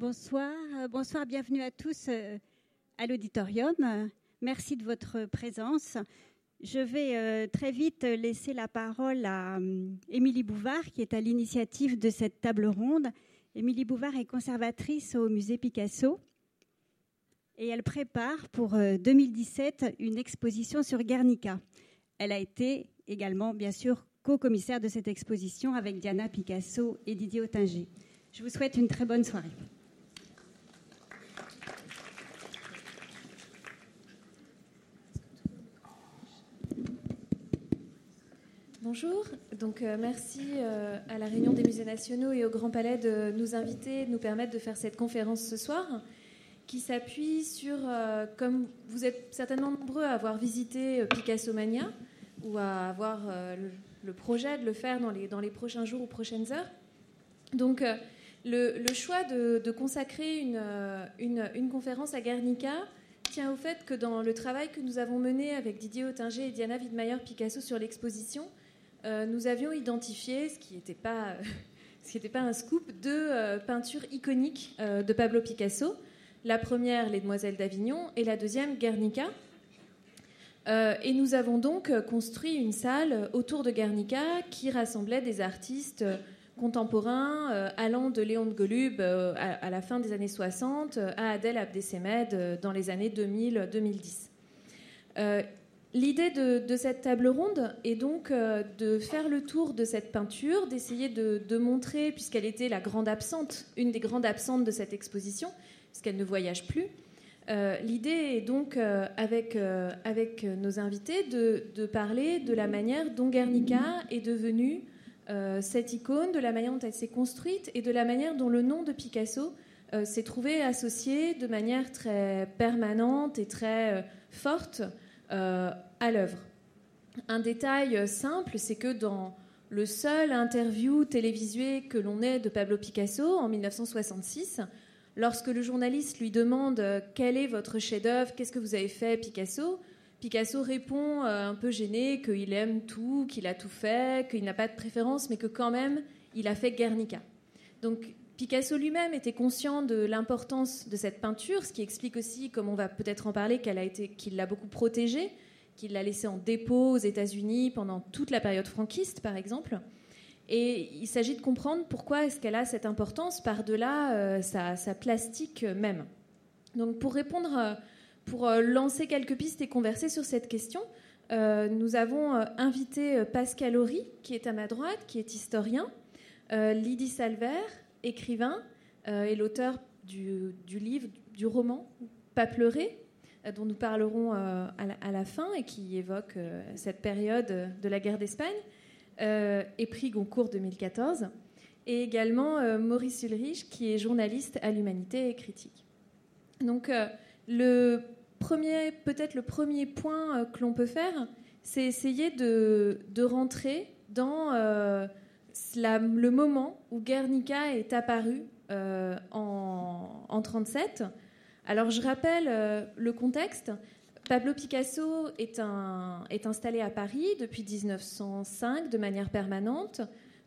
Bonsoir, euh, bonsoir, bienvenue à tous euh, à l'auditorium. Merci de votre présence. Je vais euh, très vite laisser la parole à Émilie Bouvard, qui est à l'initiative de cette table ronde. Émilie Bouvard est conservatrice au musée Picasso et elle prépare pour 2017 une exposition sur Guernica. Elle a été également, bien sûr, co-commissaire de cette exposition avec Diana Picasso et Didier Ottinger. Je vous souhaite une très bonne soirée. Bonjour, donc euh, merci euh, à la Réunion des musées nationaux et au Grand Palais de nous inviter, de nous permettre de faire cette conférence ce soir, qui s'appuie sur, euh, comme vous êtes certainement nombreux à avoir visité Picasso Mania, ou à avoir le, projet de le faire dans les, dans les prochains jours ou prochaines heures. Donc le, choix de, consacrer une, une, conférence à Guernica tient au fait que dans le travail que nous avons mené avec Didier Ottinger et Diana Widmeyer Picasso sur l'exposition, euh, nous avions identifié, ce qui n'était pas, pas un scoop, deux euh, peintures iconiques euh, de Pablo Picasso. La première, Les Demoiselles d'Avignon, et la deuxième, Guernica. et nous avons donc construit une salle autour de Guernica qui rassemblait des artistes contemporains allant de Léon de Golub à, la fin des années 60 à Adèle Abdesemed dans les années 2000-2010. L'idée de, cette table ronde est donc euh, de faire le tour de cette peinture, d'essayer de, montrer, puisqu'elle était la grande absente, une des grandes absentes de cette exposition, puisqu'elle ne voyage plus. Euh, l'idée est donc, euh, avec, avec nos invités, de, parler de la manière dont Guernica est devenue cette icône, de la manière dont elle s'est construite et de la manière dont le nom de Picasso s'est trouvé associé de manière très permanente et très forte à l'œuvre. Un détail simple, c'est que dans le seul interview télévisué que l'on ait de Pablo Picasso en 1966, lorsque le journaliste lui demande quel est votre chef-d'œuvre, qu'est-ce que vous avez fait, Picasso, Picasso répond euh, un peu gêné qu'il aime tout, qu'il a tout fait, qu'il n'a pas de préférence, mais que quand même il a fait Guernica. Donc Picasso lui-même était conscient de l'importance de cette peinture, ce qui explique aussi, comme on va peut-être en parler, qu'elle a été, qu'il l'a beaucoup protégée, qu'il l'a laissée en dépôt aux États-Unis pendant toute la période franquiste, par exemple. Et il s'agit de comprendre pourquoi est-ce qu'elle a cette importance par-delà euh, sa, plastique même. Donc, pour répondre, euh, pour euh, lancer quelques pistes et converser sur cette question, nous avons invité Pascal Horry, qui est à ma droite, qui est historien, Lydie Salver, écrivain euh, et l'auteur du, livre, du roman Pas pleurer, euh, dont nous parlerons euh, à la, fin et qui évoque cette période de la guerre d'Espagne, et prix Goncourt 2014, et également Maurice Ulrich, qui est journaliste à l'Humanité et critique. Donc, le peut-être le premier point que l'on peut faire, c'est essayer de, rentrer dans le moment où Guernica est apparu euh, en 1937. Alors je rappelle euh, le contexte. Pablo Picasso est, installé à Paris depuis 1905 de manière permanente.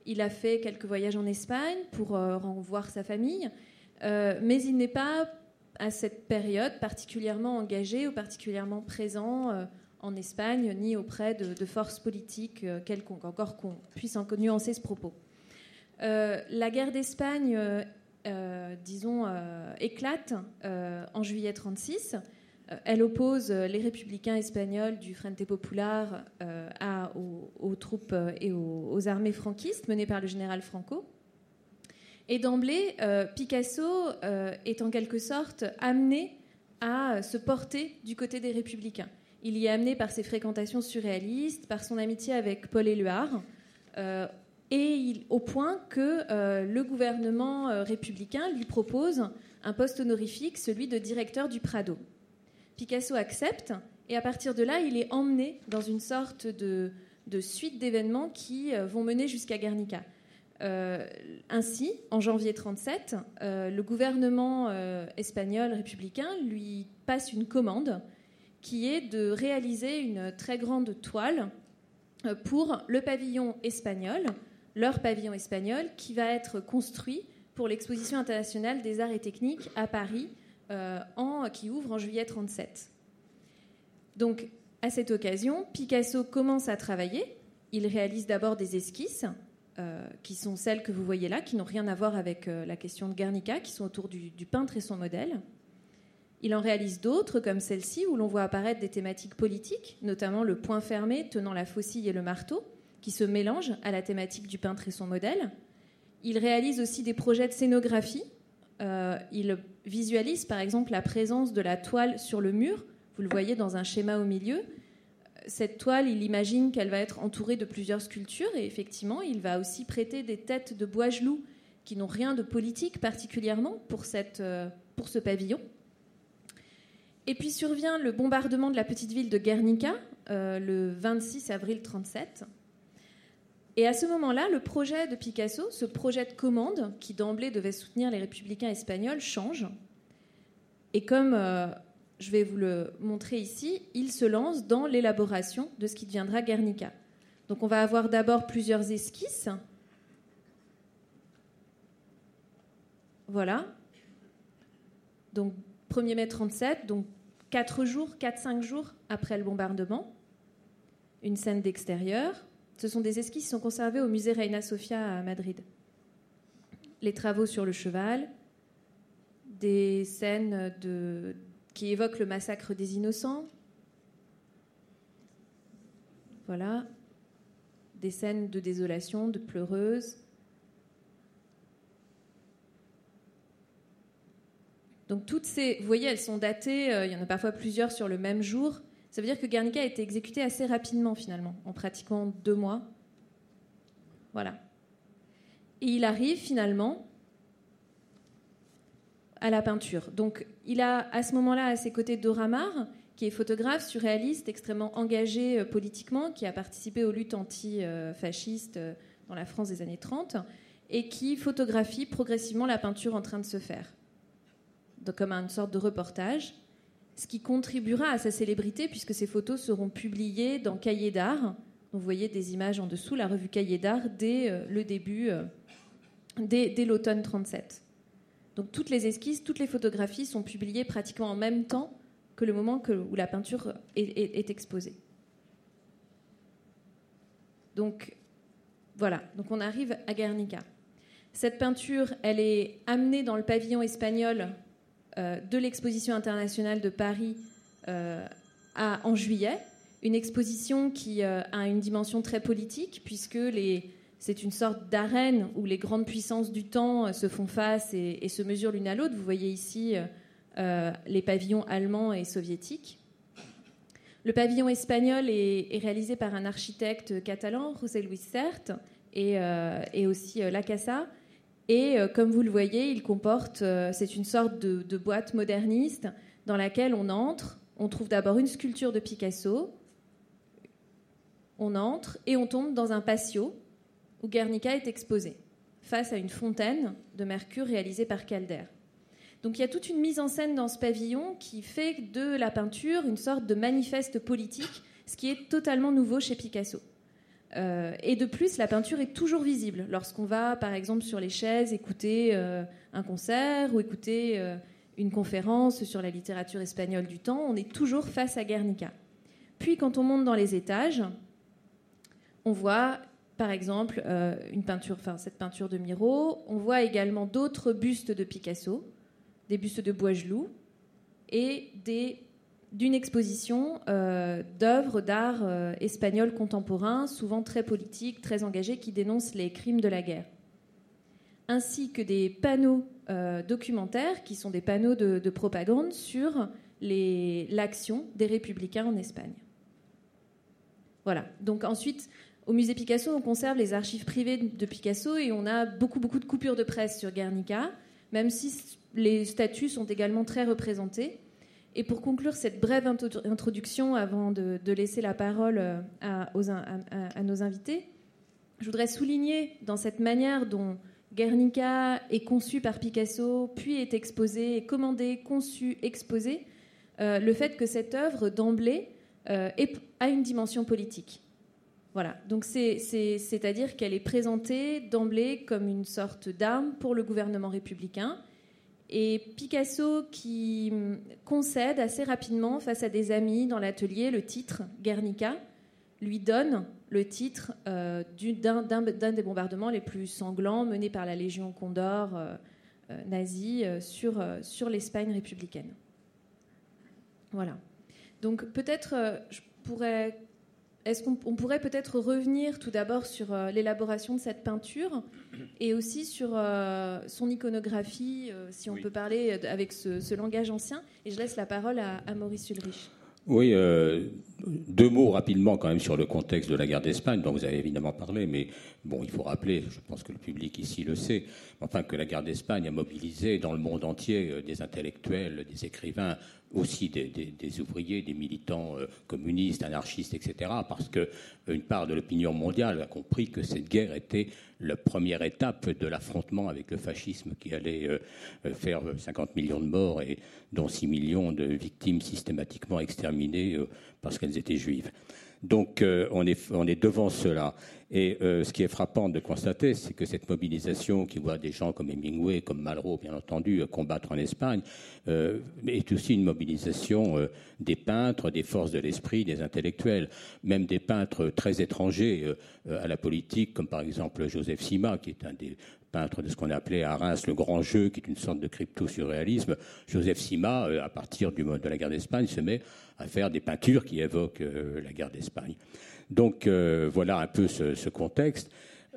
Il a fait quelques voyages en Espagne pour euh, voir sa famille, mais il n'est pas à cette période particulièrement engagé ou particulièrement présent en Espagne, ni auprès de, forces politiques euh, quelconques, encore qu'on puisse en nuancer ce propos. Euh, la guerre d'Espagne, euh, disons, éclate en juillet 36. elle oppose les républicains espagnols du Frente Popular aux, troupes et aux, armées franquistes menées par le général Franco. Et d'emblée, Picasso est en quelque sorte amené à se porter du côté des républicains. Il y est amené par ses fréquentations surréalistes, par son amitié avec Paul Éluard, euh, et au point que euh, le gouvernement euh, républicain lui propose un poste honorifique, celui de directeur du Prado. Picasso accepte, et à partir de là, il est emmené dans une sorte de, suite d'événements qui vont mener jusqu'à Guernica. ainsi, en janvier 1937, le gouvernement espagnol républicain lui passe une commande qui est de réaliser une très grande toile euh, pour le pavillon espagnol, leur pavillon espagnol, qui va être construit pour l'exposition internationale des arts et techniques à Paris, en, qui ouvre en juillet 37. Donc, à cette occasion, Picasso commence à travailler. Il réalise d'abord des esquisses, qui sont celles que vous voyez là, qui n'ont rien à voir avec la question de Guernica, qui sont autour du peintre et son modèle. Il en réalise d'autres, comme celle-ci, où l'on voit apparaître des thématiques politiques, notamment le point fermé tenant la faucille et le marteau, qui se mélangent à la thématique du peintre et son modèle. Il réalise aussi des projets de scénographie. Euh, il visualise par exemple la présence de la toile sur le mur. Vous le voyez dans un schéma au milieu. Cette toile, il imagine qu'elle va être entourée de plusieurs sculptures et effectivement, il va aussi prêter des têtes de bois gelou qui n'ont rien de politique particulièrement pour, cette, euh, pour ce pavillon. Et puis survient le bombardement de la petite ville de Guernica euh, le 26 avril 37. Et à ce moment-là, le projet de Picasso, ce projet de commande qui d'emblée devait soutenir les républicains espagnols, change. Et comme euh, je vais vous le montrer ici, il se lance dans l'élaboration de ce qui deviendra Guernica. Donc on va avoir d'abord plusieurs esquisses. Voilà. Donc 1er mai 37, donc 4 jours, 4-5 jours après le bombardement. Une scène d'extérieur. Ce sont des esquisses qui sont conservées au musée Reina Sofia à Madrid. Les travaux sur le cheval, des scènes qui évoquent le massacre des innocents. Voilà. Des scènes de désolation, de pleureuses. Donc toutes ces, vous voyez, elles sont datées, euh, il y en a parfois plusieurs sur le même jour. Ça veut dire que Guernica a été exécuté assez rapidement finalement, en pratiquement deux mois. Voilà. Et il arrive finalement à la peinture. Donc il a à ce moment-là à ses côtés Dora Maar, qui est photographe, surréaliste, extrêmement engagé euh, politiquement, qui a participé aux luttes anti-fascistes euh, dans la France des années 30, et qui photographie progressivement la peinture en train de se faire comme une sorte de reportage, ce qui contribuera à sa célébrité puisque ces photos seront publiées dans Cahiers d'art. Vous voyez des images en dessous, la revue Cahiers d'art dès euh, le début, euh, dès, l'automne 37. Donc toutes les esquisses, toutes les photographies sont publiées pratiquement en même temps que le moment où la peinture est, exposée. Donc voilà, donc on arrive à Guernica. Cette peinture, elle est amenée dans le pavillon espagnol de l'exposition internationale de Paris euh, en juillet. Une exposition qui euh, a une dimension très politique, puisque c'est une sorte d'arène où les grandes puissances du temps se font face et, se mesurent l'une à l'autre. Vous voyez ici les pavillons allemands et soviétiques. Le pavillon espagnol est, réalisé par un architecte catalan, José Luis Cert, et, aussi Lacasa. Et euh, comme vous le voyez, il comporte, euh, c'est une sorte de, boîte moderniste dans laquelle on entre. On trouve d'abord une sculpture de Picasso. On entre et on tombe dans un patio où Guernica est exposé, face à une fontaine de mercure réalisée par Calder. Donc il y a toute une mise en scène dans ce pavillon qui fait de la peinture une sorte de manifeste politique, ce qui est totalement nouveau chez Picasso. Euh, et de plus, la peinture est toujours visible. Lorsqu'on va, par exemple, sur les chaises, écouter euh, un concert ou écouter euh, une conférence sur la littérature espagnole du temps, on est toujours face à Guernica. Puis, quand on monte dans les étages, on voit, par exemple, une peinture, enfin, cette peinture de Miro. On voit également d'autres bustes de Picasso, des bustes de Boisgelou et des d'une exposition euh, d'œuvres d'art euh, espagnol contemporain, souvent très politiques, très engagées, qui dénoncent les crimes de la guerre, ainsi que des panneaux euh, documentaires qui sont des panneaux de, propagande sur l'action des républicains en Espagne. Voilà. Donc ensuite, au musée Picasso, on conserve les archives privées de Picasso et on a beaucoup beaucoup de coupures de presse sur Guernica, même si les statuts sont également très représentés. Et pour conclure cette brève introduction, avant de, laisser la parole euh, à, nos invités, je voudrais souligner dans cette manière dont Guernica est conçu par Picasso, puis est exposé, est commandé, conçu, exposé, euh, le fait que cette œuvre, d'emblée, euh, a une dimension politique. Voilà, donc c'est-à-dire qu'elle est présentée d'emblée comme une sorte d'arme pour le gouvernement républicain. Et Picasso, qui concède assez rapidement face à des amis dans l'atelier le titre Guernica, lui donne le titre euh, d'un des bombardements les plus sanglants menés par la Légion Condor euh, euh, nazie sur, sur l'Espagne républicaine. Voilà. Donc peut-être, je pourrais est-ce qu'on pourrait peut-être revenir tout d'abord sur l'élaboration de cette peinture et aussi sur son iconographie, si on peut parler avec ce, langage ancien? Et je laisse la parole à, à Maurice Ulrich. Oui, euh, deux mots rapidement quand même sur le contexte de la guerre d'Espagne, dont vous avez évidemment parlé, mais bon, il faut rappeler, je pense que le public ici le sait, enfin que la guerre d'Espagne a mobilisé dans le monde entier euh, des intellectuels, des écrivains, aussi des, ouvriers, des militants euh, communistes, anarchistes, etc., parce qu'une part de l'opinion mondiale a compris que cette guerre était la première étape de l'affrontement avec le fascisme qui allait euh, faire 50 millions de morts et dont 6 millions de victimes systématiquement exterminées parce qu'elles étaient juives. Donc on est, on est devant cela. Et euh, ce qui est frappant de constater, c'est que cette mobilisation qui voit des gens comme Hemingway, comme Malraux, bien entendu, euh, combattre en Espagne, euh, est aussi une mobilisation des peintres, des forces de l'esprit, des intellectuels, même des peintres très étrangers à la politique, comme par exemple Joseph Sima, qui est un des peintres de ce qu'on a appelé à Reims le grand jeu, qui est une sorte de crypto-surréalisme. Joseph Sima, à partir du mode de la guerre d'Espagne, se met à faire des peintures qui évoquent la guerre d'Espagne. Donc euh, voilà un peu ce, contexte.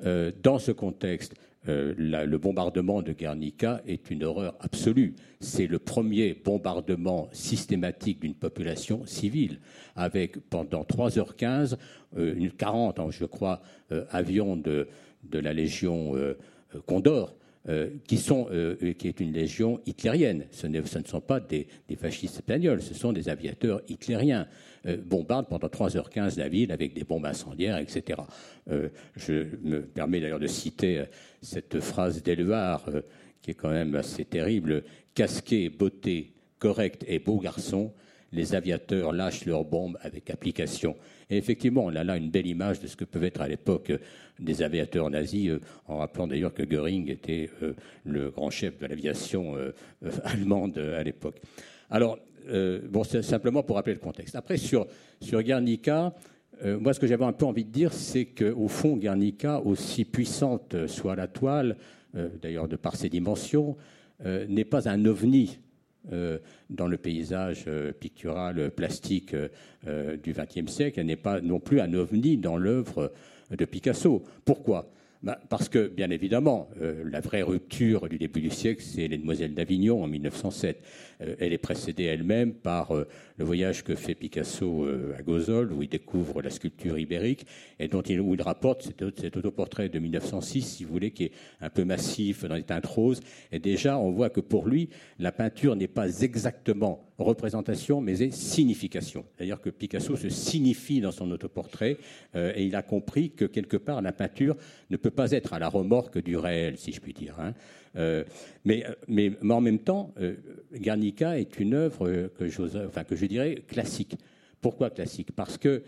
Euh, dans ce contexte, euh, le bombardement de Guernica est une horreur absolue. C'est le premier bombardement systématique d'une population civile, avec pendant 3h15, une 40, je crois, avions de, la Légion Condor euh, qui, sont, euh, qui est une légion hitlérienne. Ce, ne sont pas des, fascistes espagnols, ce sont des aviateurs hitlériens. Euh, bombardent pendant 3h15 la ville avec des bombes incendiaires, etc. je me permets d'ailleurs de citer cette phrase d'Eluard, qui est quand même assez terrible. Casqué, beauté, correct et beau garçon, les aviateurs lâchent leurs bombes avec application. Et effectivement, on a là une belle image de ce que peuvent être à l'époque euh, des aviateurs nazis, euh, en rappelant d'ailleurs que Göring était euh, le grand chef de l'aviation allemande à l'époque. Alors, bon, c'est simplement pour rappeler le contexte. Après, sur, sur Guernica, moi, ce que j'avais un peu envie de dire, c'est qu'au fond, Guernica, aussi puissante soit la toile, d'ailleurs de par ses dimensions, n'est pas un ovni dans le paysage euh, pictural plastique euh, du XXe siècle. Elle n'est pas non plus un ovni dans l'œuvre de Picasso. Pourquoi? Bah, parce que, bien évidemment, euh, la vraie rupture du début du siècle, c'est Les Demoiselles d'Avignon en 1907. Euh, elle est précédée elle-même par euh, le voyage que fait Picasso à Gozol, où il découvre la sculpture ibérique, et dont il, où il rapporte cet, autoportrait de 1906, si vous voulez, qui est un peu massif, dans les teintes roses. Et déjà, on voit que pour lui, la peinture n'est pas exactement représentation, mais est signification. C'est-à-dire que Picasso se signifie dans son autoportrait, et il a compris que quelque part, la peinture ne peut peut pas être à la remorque du réel, si je puis dire. Hein. Euh, mais, mais, en même temps, euh, Guernica est une œuvre que, enfin, que je dirais classique. Pourquoi classique? Parce que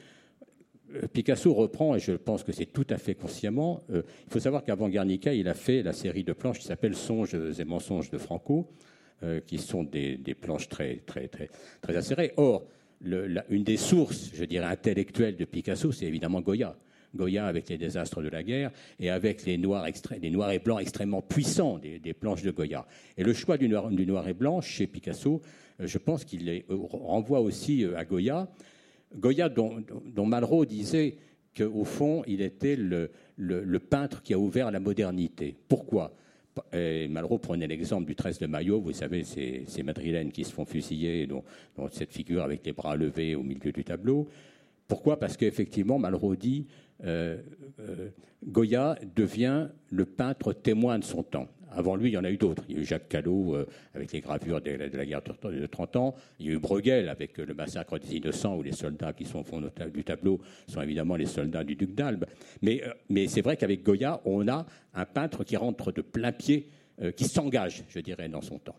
euh, Picasso reprend, et je pense que c'est tout à fait consciemment, il faut savoir qu'avant Guernica, il a fait la série de planches qui s'appelle Songes et mensonges de Franco, qui sont des, planches très, très, très, très acérées. Or, une des sources, je dirais, intellectuelles de Picasso, c'est évidemment Goya. Goya avec les désastres de la guerre et avec les noirs, et blancs extrêmement puissants des, planches de Goya. Et le choix du noir, et blanc chez Picasso, euh, je pense qu'il euh, renvoie aussi euh, à Goya. Goya, dont, Malraux disait qu'au fond, il était le, peintre qui a ouvert la modernité. Pourquoi? Malraux prenait l'exemple du 13 de Maillot, vous savez, ces, madrilènes qui se font fusiller, dont, cette figure avec les bras levés au milieu du tableau. Pourquoi? Parce qu'effectivement, Malraux dit euh, euh, Goya devient le peintre témoin de son temps. Avant lui, il y en a eu d'autres. Il y a eu Jacques Callot euh, avec les gravures de, la guerre de 30 ans. Il y a eu Bruegel avec le massacre des Innocents, où les soldats qui sont au fond du tableau sont évidemment les soldats du duc d'Albe. Mais, mais c'est vrai qu'avec Goya, on a un peintre qui rentre de plein pied, qui s'engage, je dirais, dans son temps.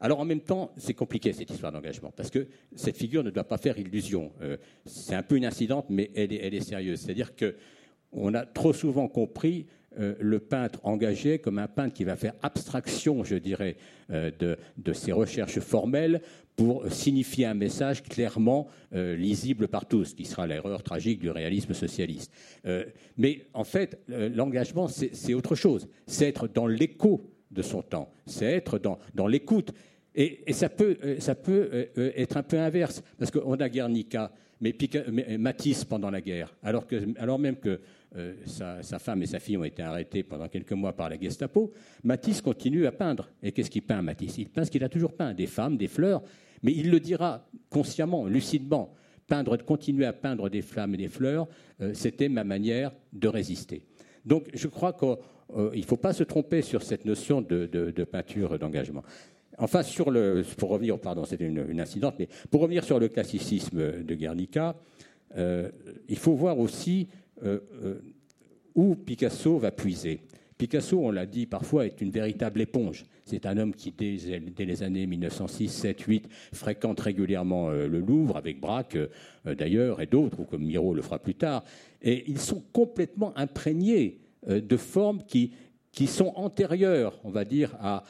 Alors en même temps, c'est compliqué cette histoire d'engagement, parce que cette figure ne doit pas faire illusion. Euh, c'est un peu une incidente, mais elle est, sérieuse. C'est-à-dire qu'on a trop souvent compris euh, le peintre engagé comme un peintre qui va faire abstraction, je dirais, euh, de, ses recherches formelles pour signifier un message clairement lisible par tous, qui sera l'erreur tragique du réalisme socialiste. mais en fait, l'engagement, c'est autre chose. C'est être dans l'écho de son temps, c'est être dans, l'écoute. Et, ça peut, euh, ça peut euh, euh, être un peu inverse, parce qu'on a Guernica, mais, Matisse pendant la guerre, alors, que, alors même que sa, femme et sa fille ont été arrêtés pendant quelques mois par la Gestapo, Matisse continue à peindre. Et qu'est-ce qu'il peint, Matisse? Il peint ce qu'il a toujours peint, des femmes, des fleurs, mais il le dira consciemment, lucidement. Peindre, continuer à peindre des flammes et des fleurs, c'était ma manière de résister. Donc je crois que euh, il ne faut pas se tromper sur cette notion de, peinture d'engagement. Enfin, pour revenir, pardon, c'était une, incidente, mais pour revenir sur le classicisme de Guernica, euh, il faut voir aussi euh, où Picasso va puiser. Picasso, on l'a dit parfois, est une véritable éponge. C'est un homme qui, dès, les années 1906, 7, 8, fréquente régulièrement le Louvre, avec Braque d'ailleurs, et d'autres, ou comme Miro le fera plus tard. Et ils sont complètement imprégnés de formes qui, qui sont antérieures, on va dire, à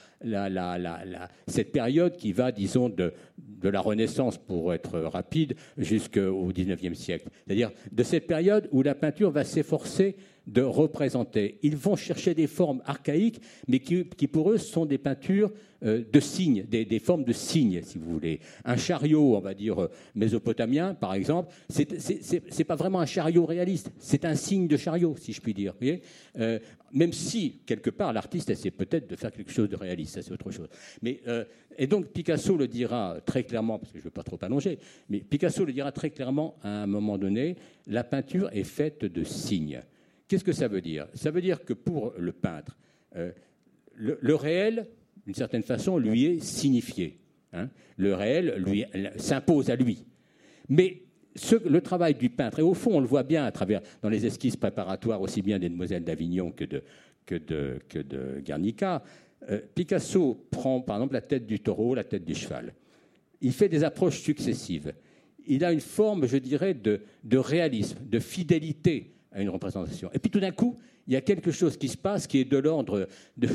cette période qui va, disons, de, de, la Renaissance, pour être rapide, jusqu'au XIXe siècle. C'est-à-dire de cette période où la peinture va s'efforcer de représenter. Ils vont chercher des formes archaïques, mais qui, pour eux sont des peintures euh, de signes, des, formes de signes, si vous voulez. Un chariot, on va dire euh, mésopotamien, par exemple, c'est pas vraiment un chariot réaliste, c'est un signe de chariot, si je puis dire. Euh, même si, quelque part, l'artiste essaie peut-être de faire quelque chose de réaliste, ça c'est autre chose. Mais, et donc Picasso le dira très clairement, parce que je ne veux pas trop allonger, mais Picasso le dira très clairement à un moment donné, la peinture est faite de signes. Qu'est-ce que ça veut dire? Ça veut dire que pour le peintre, euh, le, réel, d'une certaine façon, lui est signifié. Hein. le réel lui s'impose à lui. Mais le travail du peintre, et au fond, on le voit bien à travers dans les esquisses préparatoires aussi bien des Demoiselles d'Avignon que de, que de, que de Guernica, euh, Picasso prend par exemple la tête du taureau, la tête du cheval. Il fait des approches successives. Il a une forme, je dirais, de, de réalisme, de fidélité une représentation. Et puis tout d'un coup, il y a quelque chose qui se passe qui est de l'ordre de,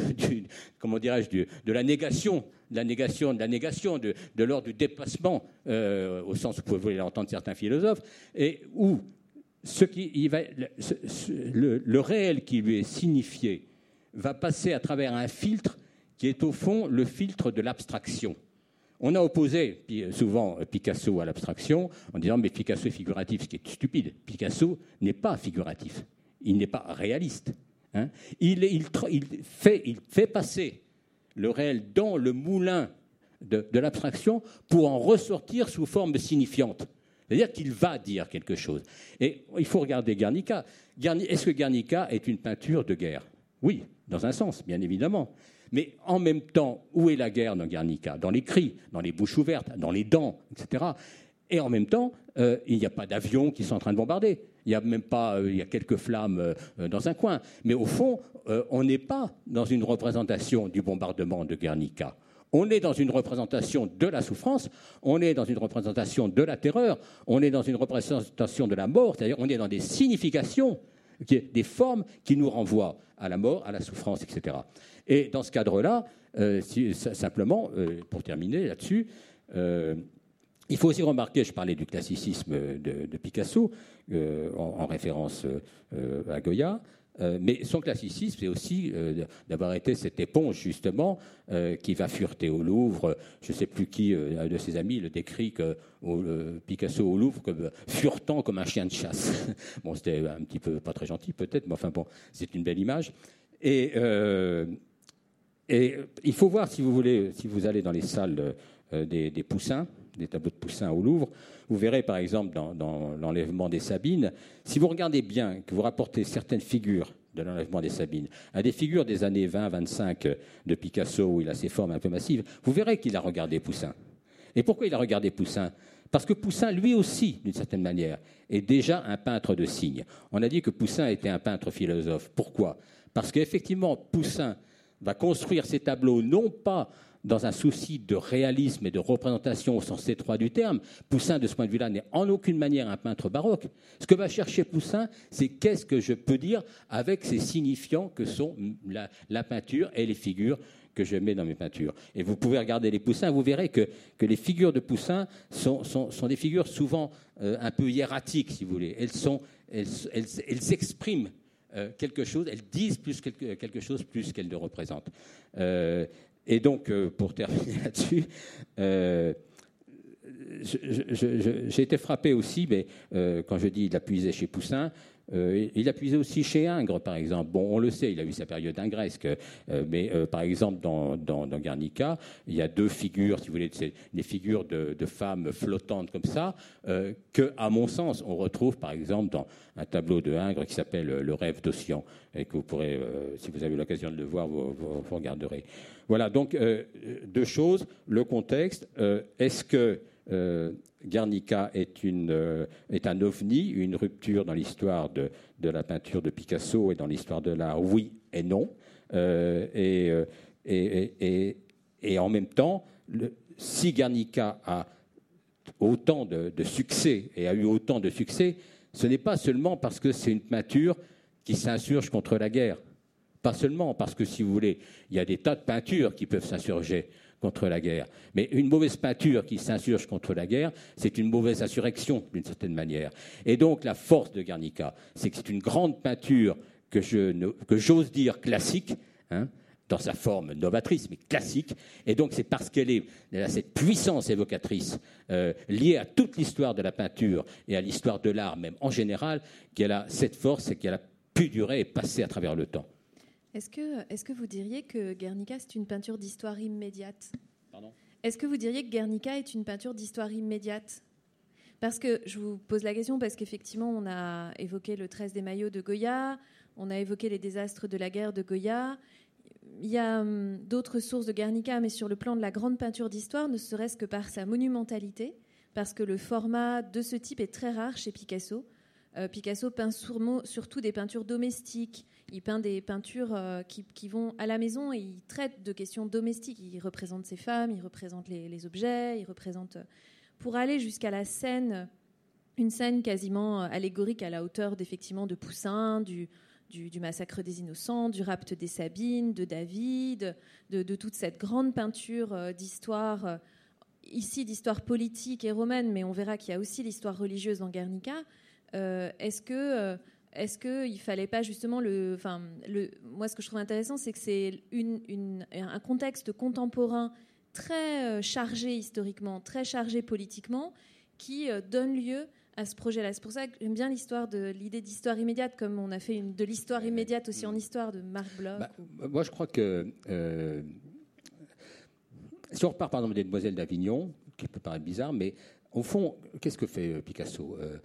la négation, de la négation, de la négation, de, l'ordre du dépassement, euh, au sens où vous pouvez l'entendre certains philosophes, et où ce qui, le, réel qui lui est signifié va passer à travers un filtre qui est au fond le filtre de l'abstraction. On a opposé souvent Picasso à l'abstraction en disant mais Picasso est figuratif, ce qui est stupide. Picasso n'est pas figuratif, il n'est pas réaliste. Hein. Il, fait, passer le réel dans le moulin de, l'abstraction pour en ressortir sous forme signifiante. C'est-à-dire qu'il va dire quelque chose. Et il faut regarder Guernica. Est-ce que Guernica est une peinture de guerre? Oui, dans un sens, bien évidemment. Mais en même temps, où est la guerre dans Guernica? Dans les cris, dans les bouches ouvertes, dans les dents, etc. Et en même temps, euh, il n'y a pas d'avions qui sont en train de bombarder. Il y a même pas, euh, il y a quelques flammes euh, dans un coin. Mais au fond, on n'est pas dans une représentation du bombardement de Guernica. On est dans une représentation de la souffrance, on est dans une représentation de la terreur, on est dans une représentation de la mort, c'est-à-dire on est dans des significations, des formes qui nous renvoient à la mort, à la souffrance, etc. Et dans ce cadre-là, euh, simplement, euh, pour terminer là-dessus, euh, il faut aussi remarquer, je parlais du classicisme de, Picasso, en, référence à Goya, mais son classicisme, c'est aussi d'avoir été cette éponge, justement, qui va fureter au Louvre. Je ne sais plus qui de ses amis le décrit que Picasso au Louvre comme furetant comme un chien de chasse. bon, c'était un petit peu pas très gentil, peut-être, mais enfin bon, c'est une belle image. Et il faut voir, si vous voulez, si vous allez dans les salles euh, des, poussins, des tableaux de poussins au Louvre, vous verrez par exemple dans, l'enlèvement des Sabines, si vous regardez bien, que vous rapportez certaines figures de l'enlèvement des Sabines à des figures des années 20-25 de Picasso, où il a ses formes un peu massives, vous verrez qu'il a regardé Poussin. Et pourquoi il a regardé Poussin? Parce que Poussin, lui aussi, d'une certaine manière, est déjà un peintre de signes. On a dit que Poussin était un peintre philosophe. Pourquoi? Parce qu'effectivement, Poussin va construire ces tableaux non pas dans un souci de réalisme et de représentation au sens étroit du terme. Poussin, de ce point de vue-là, n'est en aucune manière un peintre baroque. Ce que va chercher Poussin, c'est qu'est-ce que je peux dire avec ces signifiants que sont la, peinture et les figures que je mets dans mes peintures. Et vous pouvez regarder les Poussins, vous verrez que, les figures de Poussin sont, des figures souvent euh, un peu hiératiques, si vous voulez. Elles, sont, elles, elles, expriment euh, quelque chose, elles disent plus quelque, chose plus qu'elles ne représentent. Euh, et donc, euh, pour terminer là-dessus, euh, j'ai été frappé aussi, mais euh, quand je dis il a puisé chez Poussin, il a puisé aussi chez Ingres, par exemple. Bon, on le sait, il a eu sa période ingresque, mais par exemple, dans, dans, Guernica, il y a deux figures, si vous voulez, des figures de, de, femmes flottantes comme ça, que, à mon sens, on retrouve, par exemple, dans un tableau de Ingres qui s'appelle Le rêve d'Ossian, et que vous pourrez, si vous avez l'occasion de le voir, vous, vous regarderez. Voilà, donc euh, deux choses. Le contexte, euh, est-ce que euh, Guernica est, une, est, un ovni, une rupture dans l'histoire de, la peinture de Picasso et dans l'histoire de l'art Oui et non. Et, et, en même temps, le, si Guernica a autant de, succès et a eu autant de succès, ce n'est pas seulement parce que c'est une peinture qui s'insurge contre la guerre. Pas seulement parce que, si vous voulez, il y a des tas de peintures qui peuvent s'insurger contre la guerre. Mais une mauvaise peinture qui s'insurge contre la guerre, c'est une mauvaise insurrection, d'une certaine manière. Et donc, la force de Guernica, c'est que c'est une grande peinture que, j'ose dire classique, hein, dans sa forme novatrice, mais classique. Et donc, c'est parce qu'elle a cette puissance évocatrice euh, liée à toute l'histoire de la peinture et à l'histoire de l'art, même en général, qu'elle a cette force et qu'elle a pu durer et passer à travers le temps. Est-ce que, est que vous diriez que Guernica, c'est une peinture d'histoire immédiate? Est-ce que vous diriez que Guernica est une peinture d'histoire immédiate? Parce que, je vous pose la question, parce qu'effectivement, on a évoqué le 13 des maillots de Goya, on a évoqué les désastres de la guerre de Goya. Il y a hum, d'autres sources de Guernica, mais sur le plan de la grande peinture d'histoire, ne serait-ce que par sa monumentalité, parce que le format de ce type est très rare chez Picasso. Euh, Picasso peint surtout des peintures domestiques, il peint des peintures euh, qui, vont à la maison et il traite de questions domestiques. Il représente ses femmes, il représente les, objets, il représente. Euh, pour aller jusqu'à la scène, une scène quasiment allégorique à la hauteur d'effectivement de Poussin, du, massacre des innocents, du rapt des Sabines, de David, de, toute cette grande peinture d'histoire, ici d'histoire politique et romaine, mais on verra qu'il y a aussi l'histoire religieuse dans Guernica. Est-ce que est-ce qu'il ne fallait pas justement le, enfin, le, moi ce que je trouve intéressant, c'est que c'est une, un contexte contemporain très euh, chargé historiquement, très chargé politiquement, qui euh, donne lieu à ce projet-là. C'est pour ça que j'aime bien l'histoire de l'idée d'histoire immédiate, comme on a fait une, de l'histoire immédiate aussi en histoire de Marc Bloch. Bah, moi, je crois que euh, si on repart par exemple des Demoiselles d'Avignon, qui peut paraître bizarre, mais au fond, qu'est-ce que fait Picasso euh,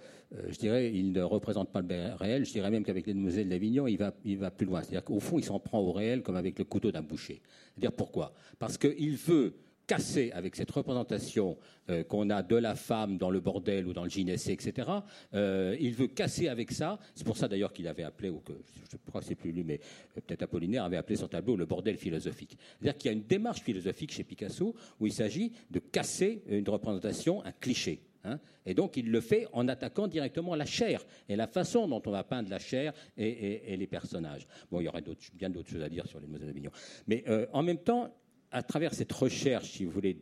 je dirais, il ne représente pas le réel. Je dirais même qu'avec les demoiselles d'Avignon, il va, il va plus loin. C'est-à-dire qu'au fond, il s'en prend au réel comme avec le couteau d'un boucher. C'est-à-dire pourquoi? Parce qu'il veut casser avec cette représentation euh, qu'on a de la femme dans le bordel ou dans le gynécée, etc. Euh, il veut casser avec ça. C'est pour ça d'ailleurs qu'il avait appelé, ou que je crois que c'est plus lui, mais peut-être Apollinaire avait appelé son tableau le bordel philosophique. C'est-à-dire qu'il y a une démarche philosophique chez Picasso où il s'agit de casser une représentation, un cliché. Hein. et donc il le fait en attaquant directement la chair et la façon dont on va peindre la chair et, les personnages. Bon, il y aurait bien d'autres choses à dire sur les d'Avignon. Mais euh, en même temps, à travers cette recherche, si vous voulez,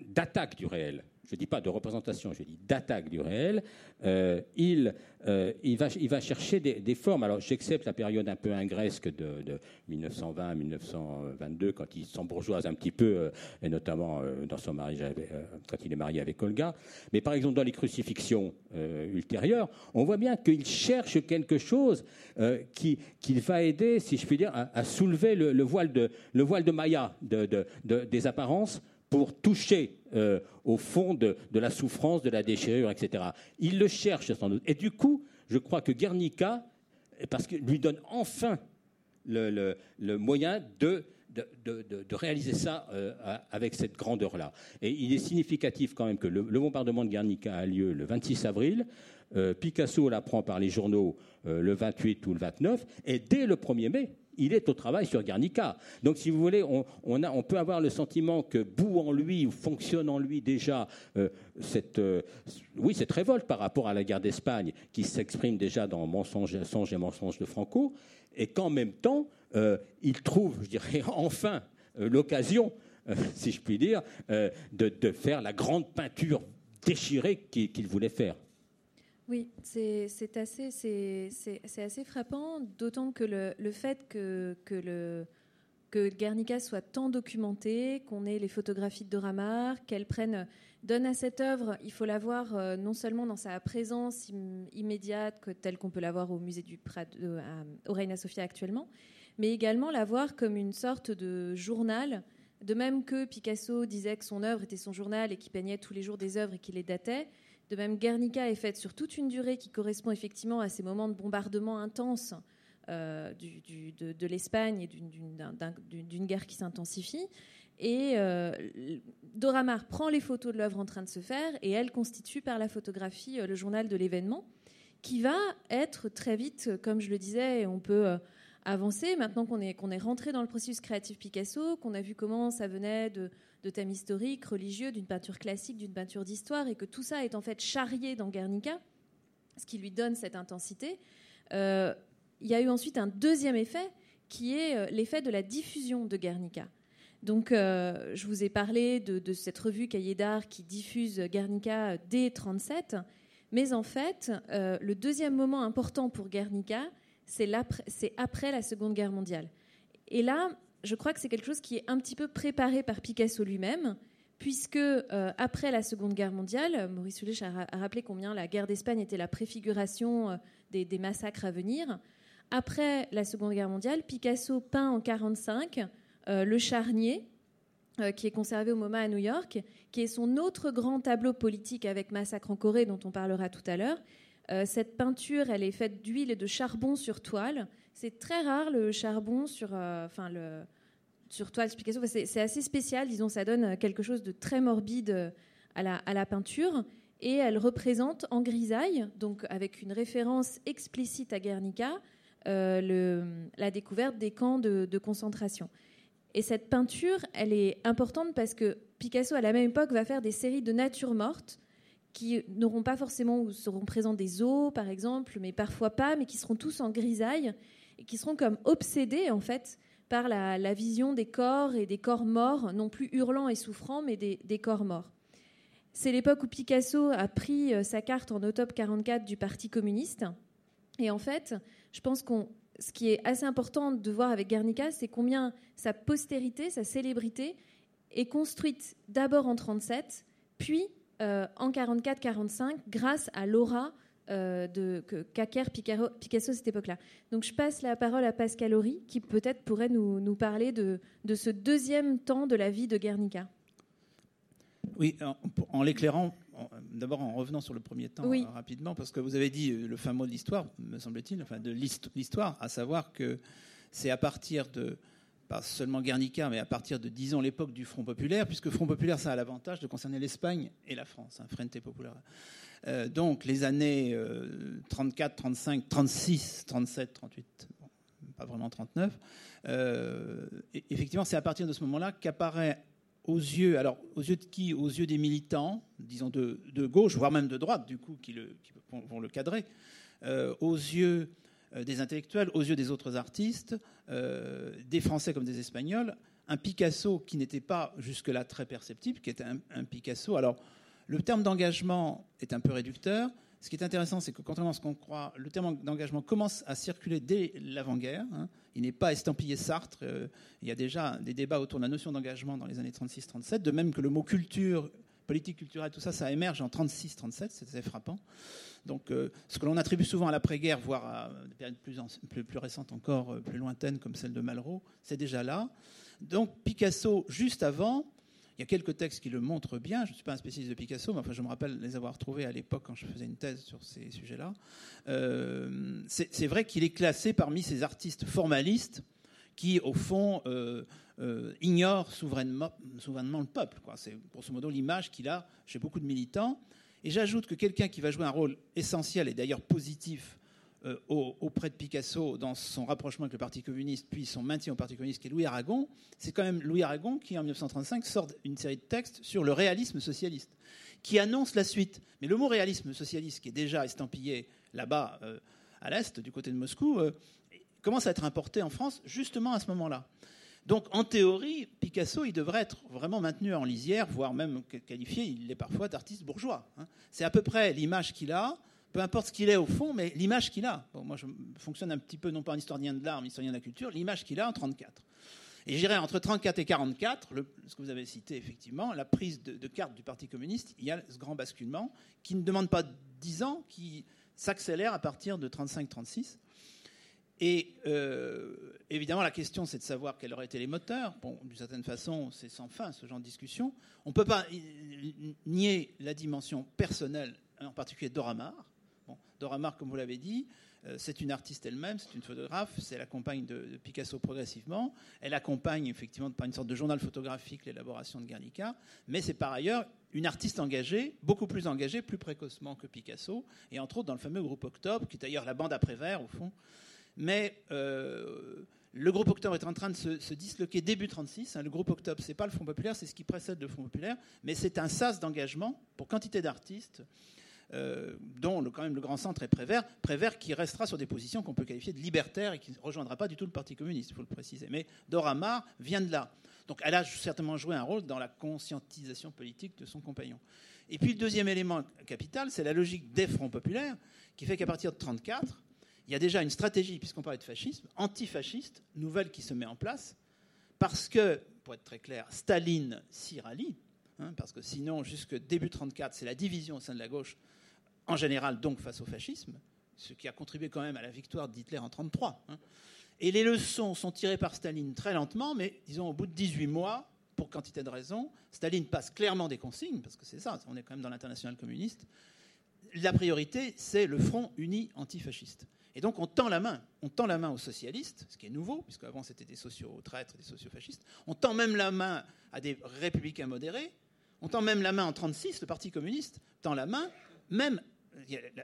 d'attaque du réel, je ne dis pas de représentation, je dis d'attaque du réel, euh, il, euh, il, va, chercher des, formes. Alors j'accepte la période un peu ingresque de, de 1920-1922, quand il s'embourgeoise un petit peu, euh, et notamment dans son mariage quand il est marié avec Olga. Mais par exemple, dans les crucifixions ultérieures, on voit bien qu'il cherche quelque chose qui, va aider, si je puis dire, à, soulever le, voile de, Maya de, des apparences pour toucher euh, au fond de, la souffrance, de la déchirure, etc. Il le cherche sans doute. Et du coup, je crois que Guernica, parce qu'il lui donne enfin le, moyen de, de, réaliser ça euh, avec cette grandeur-là. Et il est significatif quand même que le, bombardement de Guernica a lieu le 26 avril. Euh, Picasso l'apprend par les journaux le 28 ou le 29, et dès le 1er mai, il est au travail sur Guernica. Donc, si vous voulez, on, peut avoir le sentiment que bout en lui, ou fonctionne en lui déjà euh, cette, euh, oui, cette révolte par rapport à la guerre d'Espagne, qui s'exprime déjà dans Mensonge, et mensonge de Franco, et qu'en même temps, euh, il trouve, je dirais, enfin l'occasion, si je puis dire, de, faire la grande peinture déchirée qu'il voulait faire. Oui, c'est assez, assez, frappant, d'autant que le, fait que, Guernica soit tant documenté, qu'on ait les photographies de Doramar, qu'elle prenne, donne à cette œuvre, il faut la voir euh, non seulement dans sa présence immédiate, telle qu'on peut la voir au musée du Prado, euh, au Reina Sofia actuellement, mais également la voir comme une sorte de journal. De même que Picasso disait que son œuvre était son journal et qu'il peignait tous les jours des œuvres et qu'il les datait, de même, Guernica est faite sur toute une durée qui correspond effectivement à ces moments de bombardement intense euh, de, l'Espagne et d'une guerre qui s'intensifie. Et euh, Doramar prend les photos de l'œuvre en train de se faire et elle constitue par la photographie euh, le journal de l'événement qui va être très vite, comme je le disais, on peut avancer maintenant qu'on est, qu'on est rentré dans le processus créatif Picasso, qu'on a vu comment ça venait de de thèmes historiques, religieux, d'une peinture classique, d'une peinture d'histoire, et que tout ça est en fait charrié dans Guernica, ce qui lui donne cette intensité. Euh, il y a eu ensuite un deuxième effet, qui est euh, l'effet de la diffusion de Guernica. Donc, euh, je vous ai parlé de, cette revue Cahiers d'art qui diffuse Guernica dès 37, mais en fait, le deuxième moment important pour Guernica, c'est après la Seconde Guerre mondiale. Et là, je crois que c'est quelque chose qui est un petit peu préparé par Picasso lui-même, puisque euh, après la Seconde Guerre mondiale, Maurice Soulich a, rappelé combien la guerre d'Espagne était la préfiguration euh, des, massacres à venir. Après la Seconde Guerre mondiale, Picasso peint en 1945 euh, Le Charnier, qui est conservé au MoMA à New York, qui est son autre grand tableau politique avec Massacre en Corée, dont on parlera tout à l'heure. cette peinture, elle est faite d'huile et de charbon sur toile. C'est très rare le charbon sur, euh, enfin le sur toile Picasso. c'est assez spécial, disons, ça donne quelque chose de très morbide à la, à la peinture. Et elle représente en grisaille, donc avec une référence explicite à Guernica, euh, la découverte des camps de, concentration. Et cette peinture, elle est importante parce que Picasso, à la même époque, va faire des séries de nature morte qui n'auront pas forcément ou seront présents des os, par exemple, mais parfois pas, mais qui seront tous en grisaille qui seront comme obsédés en fait par la, vision des corps et des corps morts, non plus hurlants et souffrants, mais des, corps morts. C'est l'époque où Picasso a pris euh, sa carte en octobre 44 du Parti communiste. Et en fait, je pense qu'on ce qui est assez important de voir avec Guernica, c'est combien sa postérité, sa célébrité est construite d'abord en 37, puis euh, en 44-45 grâce à l'aura euh, de, qu'acquiert Picasso à cette époque-là. Donc je passe la parole à Pascal Horry, qui peut-être pourrait nous, parler de, ce deuxième temps de la vie de Guernica. Oui, en, l'éclairant, d'abord en revenant sur le premier temps euh, rapidement, parce que vous avez dit euh, le fameux mot de l'histoire, me semble-t-il, enfin de l'histoire, à savoir que c'est à partir de pas seulement Guernica, mais à partir de, disons, l'époque du Front populaire, puisque Front populaire, ça a l'avantage de concerner l'Espagne et la France, hein, Frente Populaire. Euh, donc les années 34, 35, 36, 37, 38, pas vraiment 39. Euh, effectivement, c'est à partir de ce moment-là qu'apparaît aux yeux, alors aux yeux de qui? Aux yeux des militants, disons de, gauche, voire même de droite, du coup, qui, le, vont le cadrer, euh, aux yeux des intellectuels, aux yeux des autres artistes, des Français comme des Espagnols, un Picasso qui n'était pas jusque-là très perceptible, qui était un, un Picasso. Alors, le terme d'engagement est un peu réducteur. Ce qui est intéressant, c'est que contrairement à ce qu'on croit, le terme d'engagement commence à circuler dès l'avant-guerre. Hein. Il n'est pas estampillé Sartre. Euh, il y a déjà des débats autour de la notion d'engagement dans les années 36-37, de même que le mot culture, politique culturelle, tout ça, ça émerge en 36-37, c'est assez frappant. Donc, euh, ce que l'on attribue souvent à l'après-guerre, voire à des périodes plus, récentes encore, euh, plus lointaines, comme celle de Malraux, c'est déjà là. Donc, Picasso, juste avant, il y a quelques textes qui le montrent bien. Je ne suis pas un spécialiste de Picasso, mais enfin, je me rappelle les avoir trouvés à l'époque quand je faisais une thèse sur ces sujets-là. Euh, c'est vrai qu'il est classé parmi ces artistes formalistes qui, au fond, euh, ignorent souverainement, le peuple. C'est grosso modo l'image qu'il a chez beaucoup de militants. Et j'ajoute que quelqu'un qui va jouer un rôle essentiel et d'ailleurs positif euh, auprès de Picasso dans son rapprochement avec le Parti communiste, puis son maintien au Parti communiste, qui est Louis Aragon, c'est quand même Louis Aragon qui, en 1935, sort une série de textes sur le réalisme socialiste, qui annonce la suite. Mais le mot réalisme socialiste, qui est déjà estampillé là-bas, euh, à l'Est, du côté de Moscou, commence à être importé en France justement à ce moment-là. Donc, en théorie, Picasso, il devrait être vraiment maintenu en lisière, voire même qualifié, il l'est parfois, d'artiste bourgeois. Hein. C'est à peu près l'image qu'il a peu importe ce qu'il est au fond, mais l'image qu'il a. moi, je fonctionne un petit peu, non pas en historien de l'art, mais historien de la culture, l'image qu'il a en 34. Et j'irai entre 34 et 44, ce que vous avez cité effectivement, la prise de, carte du Parti communiste, il y a ce grand basculement qui ne demande pas 10 ans, qui s'accélère à partir de 35-36. Et euh, évidemment, la question, c'est de savoir quels auraient été les moteurs. Bon, d'une certaine façon, c'est sans fin, ce genre de discussion. On ne peut pas nier la dimension personnelle, en particulier d'Oramar, Dora Maar, comme vous l'avez dit, euh, c'est une artiste elle-même, c'est une photographe, c'est elle accompagne de, Picasso progressivement. Elle accompagne effectivement par une sorte de journal photographique l'élaboration de Guernica, mais c'est par ailleurs une artiste engagée, beaucoup plus engagée, plus précocement que Picasso, et entre autres dans le fameux groupe Octobre, qui est d'ailleurs la bande après-vert au fond. Mais euh, le groupe Octobre est en train de se, disloquer début 36. Hein. le groupe Octobre, c'est pas le Front populaire, c'est ce qui précède le Front populaire, mais c'est un sas d'engagement pour quantité d'artistes euh, dont le, quand même le grand centre est Prévert, Prévert qui restera sur des positions qu'on peut qualifier de libertaires et qui ne rejoindra pas du tout le Parti communiste, il faut le préciser. Mais Dora Maar vient de là. Donc elle a certainement joué un rôle dans la conscientisation politique de son compagnon. Et puis le deuxième élément capital, c'est la logique des fronts populaires, qui fait qu'à partir de 1934, il y a déjà une stratégie, puisqu'on parlait de fascisme, antifasciste, nouvelle qui se met en place, parce que, pour être très clair, Staline s'y rallie, hein, parce que sinon, jusque début 1934, c'est la division au sein de la gauche en général donc face au fascisme, ce qui a contribué quand même à la victoire d'Hitler en 1933. Hein. Et les leçons sont tirées par Staline très lentement, mais disons au bout de 18 mois, pour quantité de raisons, Staline passe clairement des consignes, parce que c'est ça, on est quand même dans l'international communiste. La priorité, c'est le front uni antifasciste. Et donc on tend la main, on tend la main aux socialistes, ce qui est nouveau, puisque avant c'était des sociaux-traîtres, des sociaux-fascistes. On tend même la main à des républicains modérés. On tend même la main en 1936, le Parti communiste tend la main même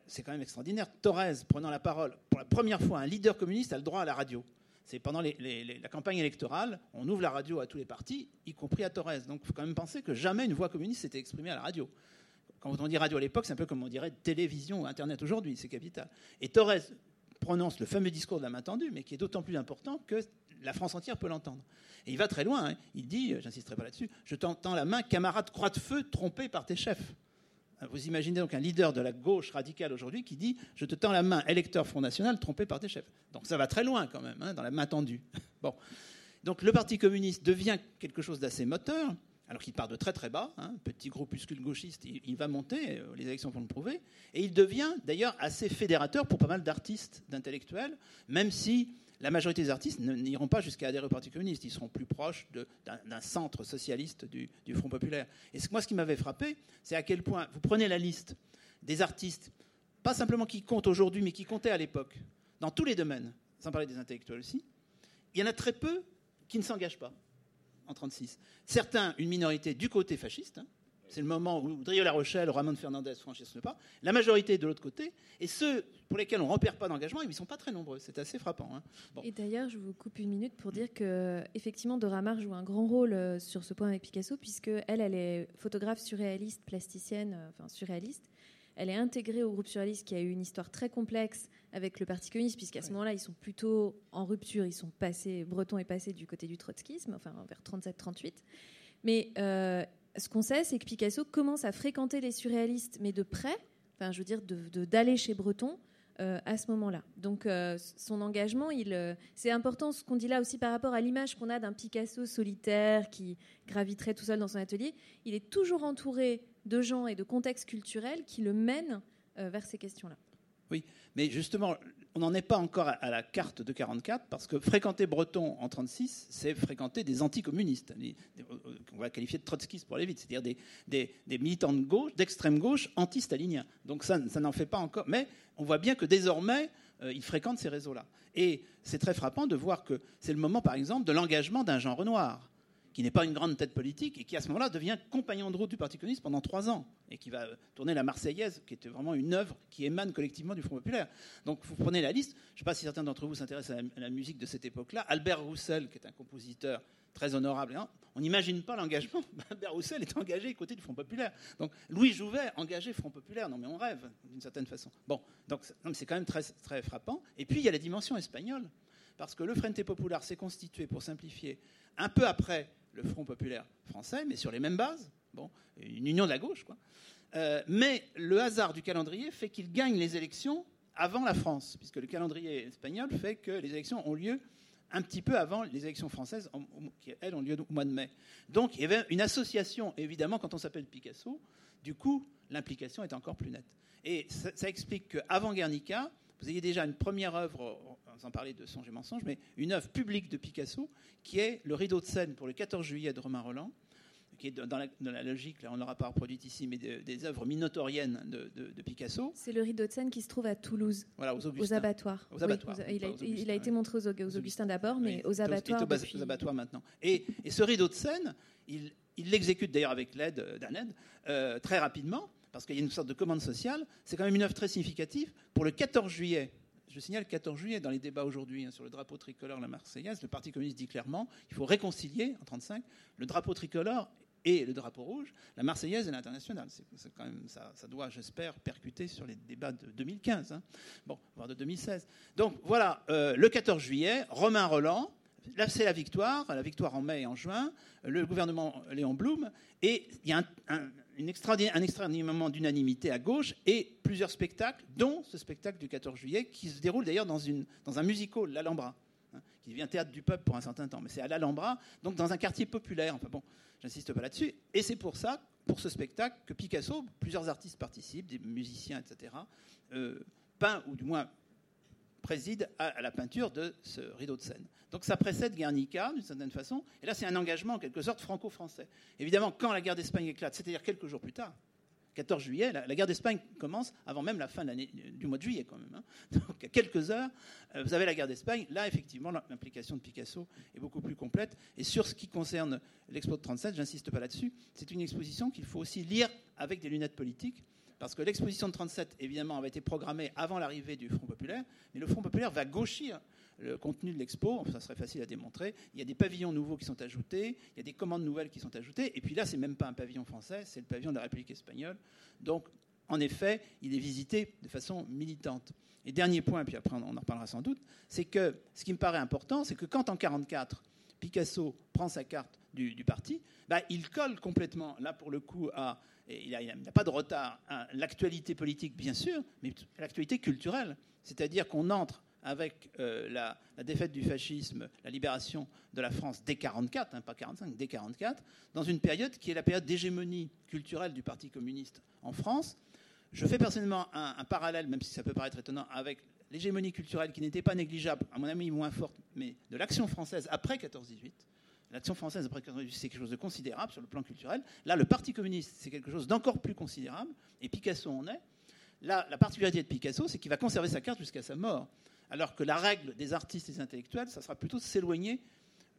c'est quand même extraordinaire. Torres prenant la parole, pour la première fois, un leader communiste a le droit à la radio. C'est pendant la campagne électorale, on ouvre la radio à tous les partis, y compris à Torres. Donc il faut quand même penser que jamais une voix communiste s'était exprimée à la radio. Quand on dit radio à l'époque, c'est un peu comme on dirait télévision ou Internet aujourd'hui, c'est capital. Et Torres prononce le fameux discours de la main tendue, mais qui est d'autant plus important que la France entière peut l'entendre. Et il va très loin, hein. il dit, j'insisterai pas là-dessus, je t'entends la main, camarade croix de feu, trompé par tes chefs. Vous imaginez donc un leader de la gauche radicale aujourd'hui qui dit Je te tends la main, électeur Front National, trompé par tes chefs. Donc ça va très loin quand même, hein, dans la main tendue. Bon. Donc le Parti communiste devient quelque chose d'assez moteur, alors qu'il part de très très bas, hein, petit groupuscule gauchiste, il, va monter, euh, les élections vont le prouver, et il devient d'ailleurs assez fédérateur pour pas mal d'artistes, d'intellectuels, même si la majorité des artistes n'iront pas jusqu'à adhérer au Parti communiste. Ils seront plus proches d'un centre socialiste du, Front populaire. Et moi, ce qui m'avait frappé, c'est à quel point vous prenez la liste des artistes, pas simplement qui comptent aujourd'hui, mais qui comptaient à l'époque, dans tous les domaines, sans parler des intellectuels aussi, il y en a très peu qui ne s'engagent pas en 1936. Certains, une minorité du côté fasciste, hein, c'est le moment où Drieux-La Rochelle, Ramon Fernandez franchissent le pas. La majorité de l'autre côté. Et ceux pour lesquels on ne repère pas d'engagement, ils ne sont pas très nombreux. C'est assez frappant. Hein. Et d'ailleurs, je vous coupe une minute pour dire que effectivement, Dora Maar joue un grand rôle euh, sur ce point avec Picasso, puisque elle, elle est photographe surréaliste, plasticienne, euh, enfin surréaliste. Elle est intégrée au groupe surréaliste qui a eu une histoire très complexe avec le Parti communiste, puisqu'à ce moment-là, ils sont plutôt en rupture. Ils sont passés, Breton est passé du côté du trotskisme, enfin vers 37-38. Mais euh, ce qu'on sait, c'est que Picasso commence à fréquenter les surréalistes, mais de près, enfin, je veux dire, d'aller de, chez Breton. Euh, à ce moment-là. Donc euh, son engagement, il, euh, c'est important ce qu'on dit là aussi par rapport à l'image qu'on a d'un Picasso solitaire qui graviterait tout seul dans son atelier. Il est toujours entouré de gens et de contextes culturels qui le mènent vers ces questions-là. Oui, mais justement, on n'en est pas encore à la carte de 44, parce que fréquenter Breton en 36, c'est fréquenter des anticommunistes, qu'on va qualifier de trotskistes pour aller vite, c'est-à-dire des, militants de gauche, d'extrême gauche, anti-staliniens. Donc ça, ça n'en fait pas encore. Mais on voit bien que désormais, euh, ils fréquentent ces réseaux-là. Et c'est très frappant de voir que c'est le moment, par exemple, de l'engagement d'un Jean Renoir qui n'est pas une grande tête politique et qui à ce moment-là devient compagnon de route du Parti communiste pendant trois ans et qui va tourner la Marseillaise, qui était vraiment une œuvre qui émane collectivement du Front populaire. Donc vous prenez la liste. Je ne sais pas si certains d'entre vous s'intéressent à, la musique de cette époque-là. Albert Roussel, qui est un compositeur très honorable. Hein, on n'imagine pas l'engagement. Albert Roussel est engagé côté du Front populaire. Donc Louis Jouvet, engagé Front populaire. Non mais on rêve d'une certaine façon. Bon, donc c'est quand même très, très frappant. Et puis il y a la dimension espagnole parce que le Frente Popular s'est constitué, pour simplifier, un peu après le Front Populaire français, mais sur les mêmes bases, bon, une union de la gauche, quoi. Euh, mais le hasard du calendrier fait qu'il gagne les élections avant la France, puisque le calendrier espagnol fait que les élections ont lieu un petit peu avant les élections françaises, qui, elles, ont lieu au mois de mai. Donc il y avait une association, évidemment, quand on s'appelle Picasso, du coup, l'implication est encore plus nette. Et ça, ça explique qu'avant Guernica, vous ayez déjà une première œuvre, sans parler de Songe et mensonge, mais une œuvre publique de Picasso, qui est le rideau de scène pour le 14 juillet de Romain Roland, qui est dans la, logique, là on n'aura pas reproduit ici, mais des œuvres minotoriennes de, Picasso. C'est le rideau de scène qui se trouve à Toulouse, voilà, aux, aux abattoirs. Aux abattoirs. il, a, été montré aux, Augustins d'abord, mais aux abattoirs. Aux, abattoirs maintenant. Et, ce rideau de scène, il l'exécute d'ailleurs avec l'aide d'un aide euh, très rapidement parce qu'il y a une sorte de commande sociale, c'est quand même une œuvre très significative. Pour le 14 juillet, je signale le 14 juillet, dans les débats aujourd'hui hein, sur le drapeau tricolore, la Marseillaise, le Parti communiste dit clairement il faut réconcilier, en 1935, le drapeau tricolore et le drapeau rouge, la Marseillaise et l'international. Ça, doit, j'espère, percuter sur les débats de 2015, hein. bon, voire de 2016. Donc voilà, euh, le 14 juillet, Romain Roland, là c'est la victoire, la victoire en mai et en juin, le gouvernement Léon Blum, et il y a un extraordinaire moment d'unanimité à gauche et plusieurs spectacles, dont ce spectacle du 14 juillet, qui se déroule d'ailleurs dans, dans un musical, l'Alhambra, hein, qui devient théâtre du peuple pour un certain temps. Mais c'est à l'Alhambra, donc dans un quartier populaire. Enfin bon, j'insiste pas là-dessus. Et c'est pour ça, pour ce spectacle, que Picasso, plusieurs artistes participent, des musiciens, etc., euh, peint, ou du moins préside à, la peinture de ce rideau de scène. Donc ça précède Guernica, d'une certaine façon, et là c'est un engagement en quelque sorte franco-français. Évidemment, quand la guerre d'Espagne éclate, c'est-à-dire quelques jours plus tard, 14 juillet, la, guerre d'Espagne commence avant même la fin du mois de juillet quand même. Hein. Donc à quelques heures, euh, vous avez la guerre d'Espagne. Là, effectivement, l'implication de Picasso est beaucoup plus complète. Et sur ce qui concerne l'expo de 37, j'insiste pas là-dessus, c'est une exposition qu'il faut aussi lire avec des lunettes politiques parce que l'exposition de 37, évidemment, avait été programmée avant l'arrivée du Front populaire, mais le Front populaire va gauchir le contenu de l'expo, ça serait facile à démontrer. Il y a des pavillons nouveaux qui sont ajoutés, il y a des commandes nouvelles qui sont ajoutées, et puis là, c'est même pas un pavillon français, c'est le pavillon de la République espagnole. Donc, en effet, il est visité de façon militante. Et dernier point, puis après on en reparlera sans doute, c'est que ce qui me paraît important, c'est que quand en 1944, Picasso prend sa carte du, parti, bah, il colle complètement, là pour le coup, à il n'y a, pas de retard. Hein, l'actualité politique, bien sûr, mais l'actualité culturelle. C'est-à-dire qu'on entre avec euh, la, défaite du fascisme, la libération de la France dès 44, hein, pas 45, dès 44, dans une période qui est la période d'hégémonie culturelle du Parti communiste en France. Je fais personnellement un parallèle, même si ça peut paraître étonnant, avec l'hégémonie culturelle qui n'était pas négligeable, à mon avis moins forte, mais de l'action française après 14-18 L'action française après c'est quelque chose de considérable sur le plan culturel. Là, le Parti communiste, c'est quelque chose d'encore plus considérable, et Picasso en est. Là, la particularité de Picasso, c'est qu'il va conserver sa carte jusqu'à sa mort. Alors que la règle des artistes et des intellectuels, ça sera plutôt de s'éloigner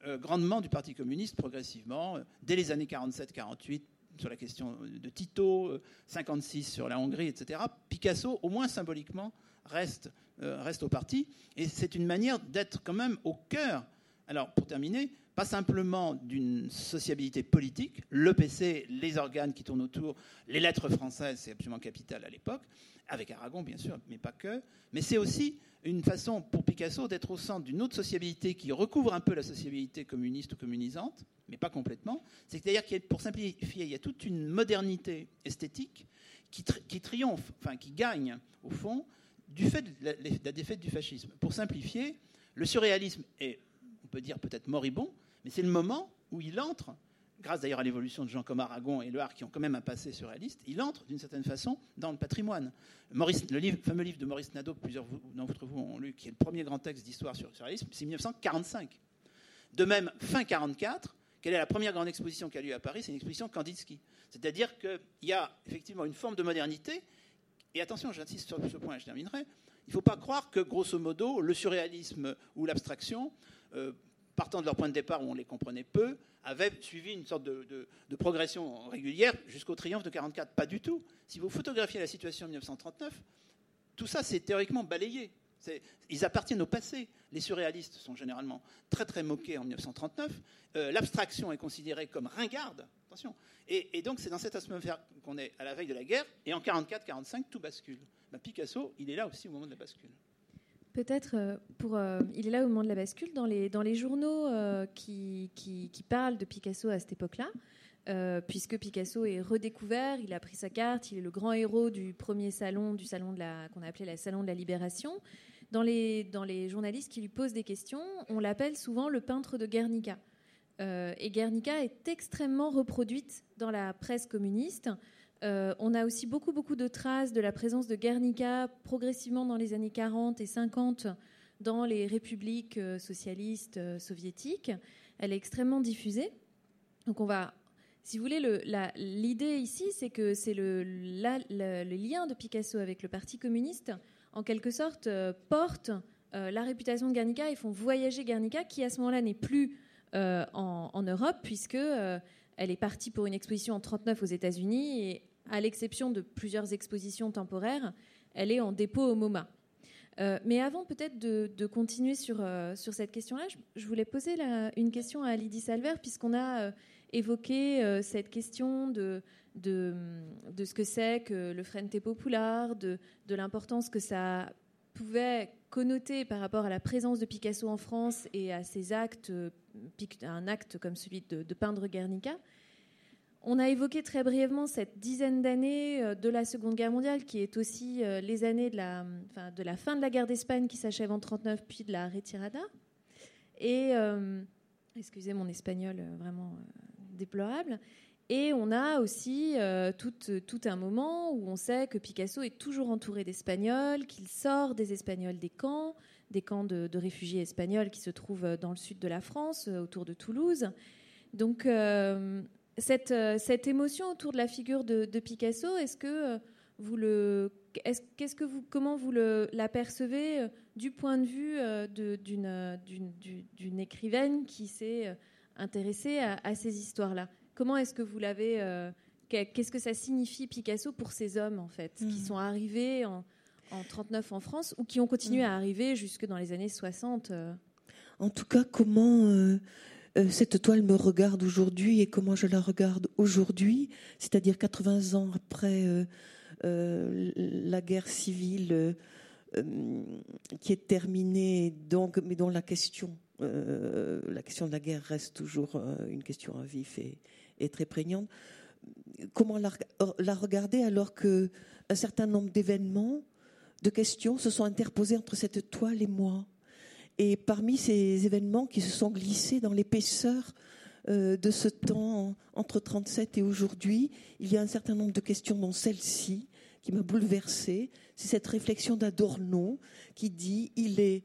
euh, grandement du Parti communiste progressivement, euh, dès les années 47-48, sur la question de Tito, 56 euh, sur la Hongrie, etc. Picasso, au moins symboliquement, reste, reste au parti. Et c'est une manière d'être quand même au cœur. Alors, pour terminer, pas simplement d'une sociabilité politique, le PC, les organes qui tournent autour, les lettres françaises, c'est absolument capital à l'époque, avec Aragon bien sûr, mais pas que, mais c'est aussi une façon pour Picasso d'être au centre d'une autre sociabilité qui recouvre un peu la sociabilité communiste ou communisante, mais pas complètement. C'est-à-dire qu'il pour simplifier, il y a toute une modernité esthétique qui triomphe, enfin qui gagne au fond, du fait de la défaite du fascisme. Pour simplifier, le surréalisme est, on peut dire peut-être moribond, mais c'est le moment où il entre, grâce d'ailleurs à l'évolution de gens comme Aragon et Loire qui ont quand même un passé surréaliste, il entre d'une certaine façon dans le patrimoine. Le fameux livre de Maurice Nadeau, que plusieurs d'entre vous ont lu, qui est le premier grand texte d'histoire sur le surréalisme, c'est 1945. De même, fin 1944, quelle est la première grande exposition qui a lieu à Paris? C'est une exposition Kandinsky. C'est-à-dire qu'il y a effectivement une forme de modernité. Et attention, j'insiste sur ce point et je terminerai. Il ne faut pas croire que, grosso modo, le surréalisme ou l'abstraction euh, partant de leur point de départ où on les comprenait peu, avaient suivi une sorte de, progression régulière jusqu'au triomphe de 44. Pas du tout. Si vous photographiez la situation en 1939, tout ça, c'est théoriquement balayé. Ils appartiennent au passé. Les surréalistes sont généralement très très moqués en 1939. Euh, l'abstraction est considérée comme ringarde. Attention. Et, donc c'est dans cette atmosphère qu'on est à la veille de la guerre. Et en 44-45, tout bascule. Ben, Picasso, il est là aussi au moment de la bascule. Peut-être euh, pour, euh, il est là au moment de la bascule dans les dans les journaux qui, qui, qui, parlent de Picasso à cette époque-là. puisque Picasso est redécouvert, il a pris sa carte, il est le grand héros du premier salon, du salon de la qu'on a appelé le salon de la Libération. Dans les, dans les journalistes qui lui posent des questions, on l'appelle souvent le peintre de Guernica. Euh, et Guernica est extrêmement reproduite dans la presse communiste. Euh, on a aussi beaucoup, beaucoup de traces de la présence de Guernica progressivement dans les années 40 et 50 dans les républiques euh, socialistes soviétiques. Elle est extrêmement diffusée. Donc on va, si vous voulez, l'idée ici, c'est que c'est le, lien de Picasso avec le Parti communiste en quelque sorte, euh, euh, la réputation de Guernica et font voyager Guernica, qui à ce moment-là n'est plus euh, en, Europe, puisque elle est partie pour une exposition en 39 aux États-Unis et à l'exception de plusieurs expositions temporaires, elle est en dépôt au MoMA. mais avant peut-être de, continuer sur, sur cette question-là, je, voulais poser une question à Lydie Salver, puisqu'on a évoqué cette question de, de, de ce que c'est que le Frente Popular, de, de l'importance que ça pouvait connoter par rapport à la présence de Picasso en France et à ses actes, un acte comme celui de, peindre Guernica. On a évoqué très brièvement cette dizaine d'années euh, de la Seconde Guerre mondiale, qui est aussi euh, les années de la, fin de la guerre d'Espagne qui s'achève en 1939, puis de la retirada. Et, euh, excusez mon espagnol vraiment déplorable. Et on a aussi tout, un moment où on sait que Picasso est toujours entouré d'Espagnols, qu'il sort des Espagnols des camps, des camps de, réfugiés espagnols qui se trouvent dans le sud de la France, autour de Toulouse. Donc cette, cette, émotion autour de la figure de, Picasso, est-ce que vous le, qu'est-ce que vous, comment vous l'apercevez du point de vue d'une écrivaine qui s'est intéressée à, à ces histoires-là? Comment est-ce que vous l'avez euh, Qu'est-ce que ça signifie Picasso pour ces hommes en fait, qui mm. sont arrivés en, en 39 en France ou qui ont continué mm. à arriver jusque dans les années 60 euh? En tout cas, comment euh, cette toile me regarde aujourd'hui et comment je la regarde aujourd'hui, c'est-à-dire 80 ans après la guerre civile qui est terminée, donc, mais dont la question, la question de la guerre reste toujours une question à vif et, très prégnante. Comment la, regarder alors que un certain nombre d'événements, de questions se sont interposés entre cette toile et moi? Et parmi ces événements qui se sont glissés dans l'épaisseur euh, de ce temps entre 37 et aujourd'hui, il y a un certain nombre de questions, dont celle-ci, qui m'a bouleversée. C'est cette réflexion d'Adorno qui dit il est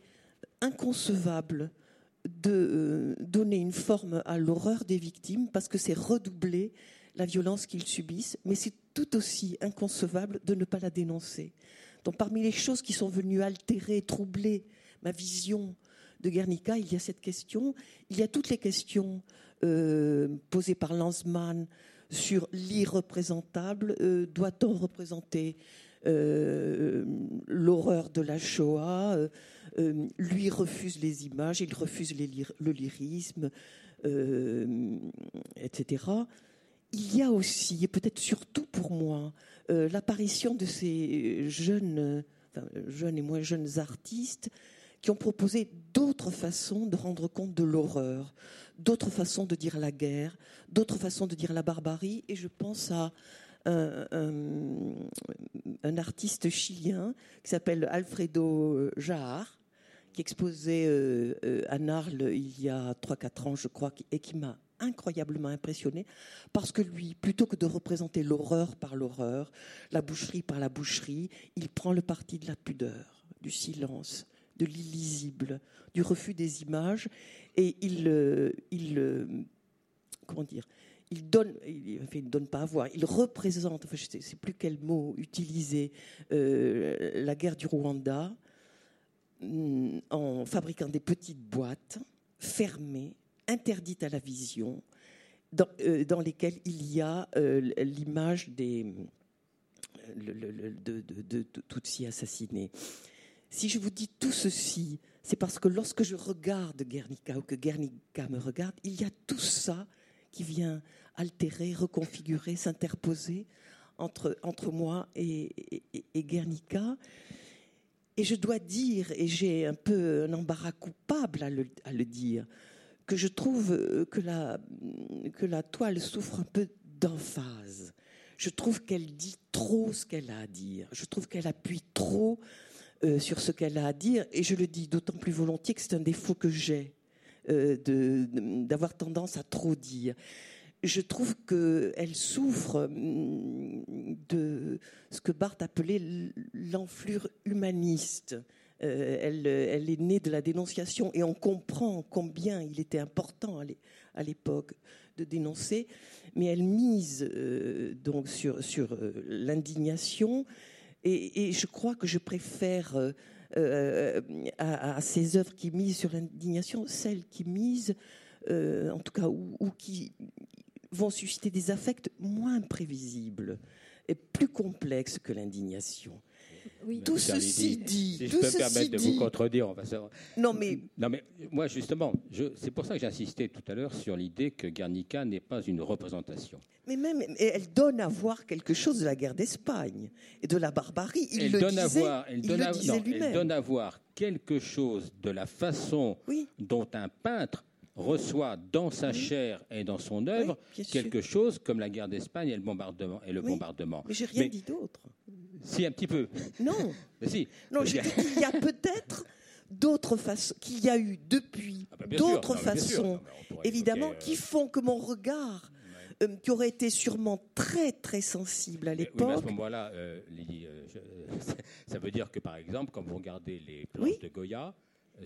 inconcevable de euh, donner une forme à l'horreur des victimes parce que c'est redoubler la violence qu'ils subissent, mais c'est tout aussi inconcevable de ne pas la dénoncer. Donc parmi les choses qui sont venues altérer, troubler ma vision de Guernica, il y a cette question, il y a toutes les questions euh, posées par Lanzmann sur l'irreprésentable. Euh, doit-on représenter l'horreur de la Shoah euh, lui refuse les images, il refuse le lyrisme, euh, etc. Il y a aussi, et peut-être surtout pour moi, euh, l'apparition de ces jeunes, jeunes et moins jeunes artistes qui ont proposé d'autres façons de rendre compte de l'horreur, d'autres façons de dire la guerre, d'autres façons de dire la barbarie. Et je pense à un, un artiste chilien qui s'appelle Alfredo Jahar, qui exposait euh, euh, à Narles il y a 3-4 ans, je crois, et qui m'a incroyablement impressionné parce que lui, plutôt que de représenter l'horreur par l'horreur, la boucherie par la boucherie, il prend le parti de la pudeur, du silence, de l'illisible, du refus des images et il, euh, il comment dire, il donne, il, enfin, il ne donne pas à voir, il représente, enfin, je ne sais plus quel mot utiliser, la guerre du Rwanda, Mm, en fabriquant des petites boîtes fermées, interdites à la vision, dans, dans lesquelles il y a l'image des de, de, de, Tutsi assassinés. Si je vous dis tout ceci, c'est parce que lorsque je regarde Guernica ou que Guernica me regarde, il y a tout ça qui vient altérer, reconfigurer, s'interposer entre, entre moi et, Guernica. Et je dois dire, et j'ai un peu un embarras coupable à le, dire, que je trouve que la, que la toile souffre un peu d'emphase. Je trouve qu'elle dit trop ce qu'elle a à dire. Je trouve qu'elle appuie trop euh, sur ce qu'elle a à dire, et je le dis d'autant plus volontiers que c'est un défaut que j'ai euh, d'avoir tendance à trop dire. Je trouve qu'elle souffre hum, de ce que Barthes appelait l'enflure humaniste. Euh, elle, est née de la dénonciation et on comprend combien il était important à l'époque de dénoncer, mais elle mise donc sur, sur l'indignation et, je crois que je préfère euh, euh, à, ces œuvres qui misent sur l'indignation celles qui misent, euh, en tout cas, ou, qui vont susciter des affects moins prévisibles et plus complexes que l'indignation. Tout ceci dit, si je peux me permettre de vous contredire, on va Non mais, non mais moi justement, c'est pour ça que j'ai insisté tout à l'heure sur l'idée que Guernica n'est pas une représentation. Mais même, elle donne à voir quelque chose de la guerre d'Espagne et de la barbarie. Il elle le donne disait, à voir, elle, donne, à, elle donne à voir quelque chose de la façon dont un peintre reçoit dans sa chair et dans son œuvre quelque chose comme la guerre d'Espagne et le bombardement. Et le bombardement. Mais j'ai rien dit d'autre. Si, un petit peu. Non. Mais si. Non, je dis qu'il y a peut-être d'autres façons, qu'il y a eu depuis ah, bah, d'autres façons, évidemment, euh, qui font que mon regard, euh, qui aurait été sûrement très très sensible à l'époque. Oui, à ce moment-là, euh, Lily, ça veut dire que par exemple, quand vous regardez les planches de Goya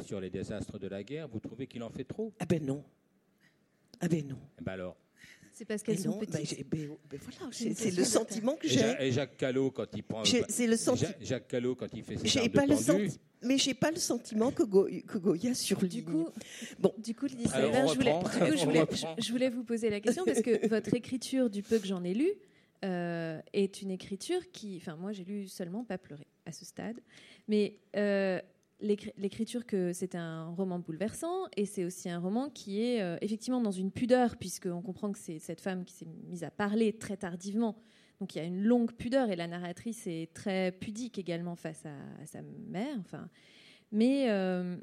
sur les désastres de la guerre, vous trouvez qu'il en fait trop? Ah ben non. Ah ben non. Eh ben alors. C'est parce qu'elles sont ben, petites. Ben, ben, voilà, c'est le sentiment que j'ai. Et Jacques Callot, quand il prend. C'est le sentiment. Jacques Callot, quand il fait ses pas le senti... Mais j'ai pas le sentiment que, Go... que Goya sur Du coup, bon. du coup, je, voulais... je, voulais... je, voulais, vous poser la question parce que votre écriture, du peu que j'en ai lu, euh, est une écriture qui, enfin, moi, j'ai lu seulement pas pleurer à ce stade, mais euh, l'écriture que c'est un roman bouleversant et c'est aussi un roman qui est euh, effectivement dans une pudeur puisqu'on comprend que c'est cette femme qui s'est mise à parler très tardivement. Donc il y a une longue pudeur et la narratrice est très pudique également face à, sa mère. Enfin, mais euh,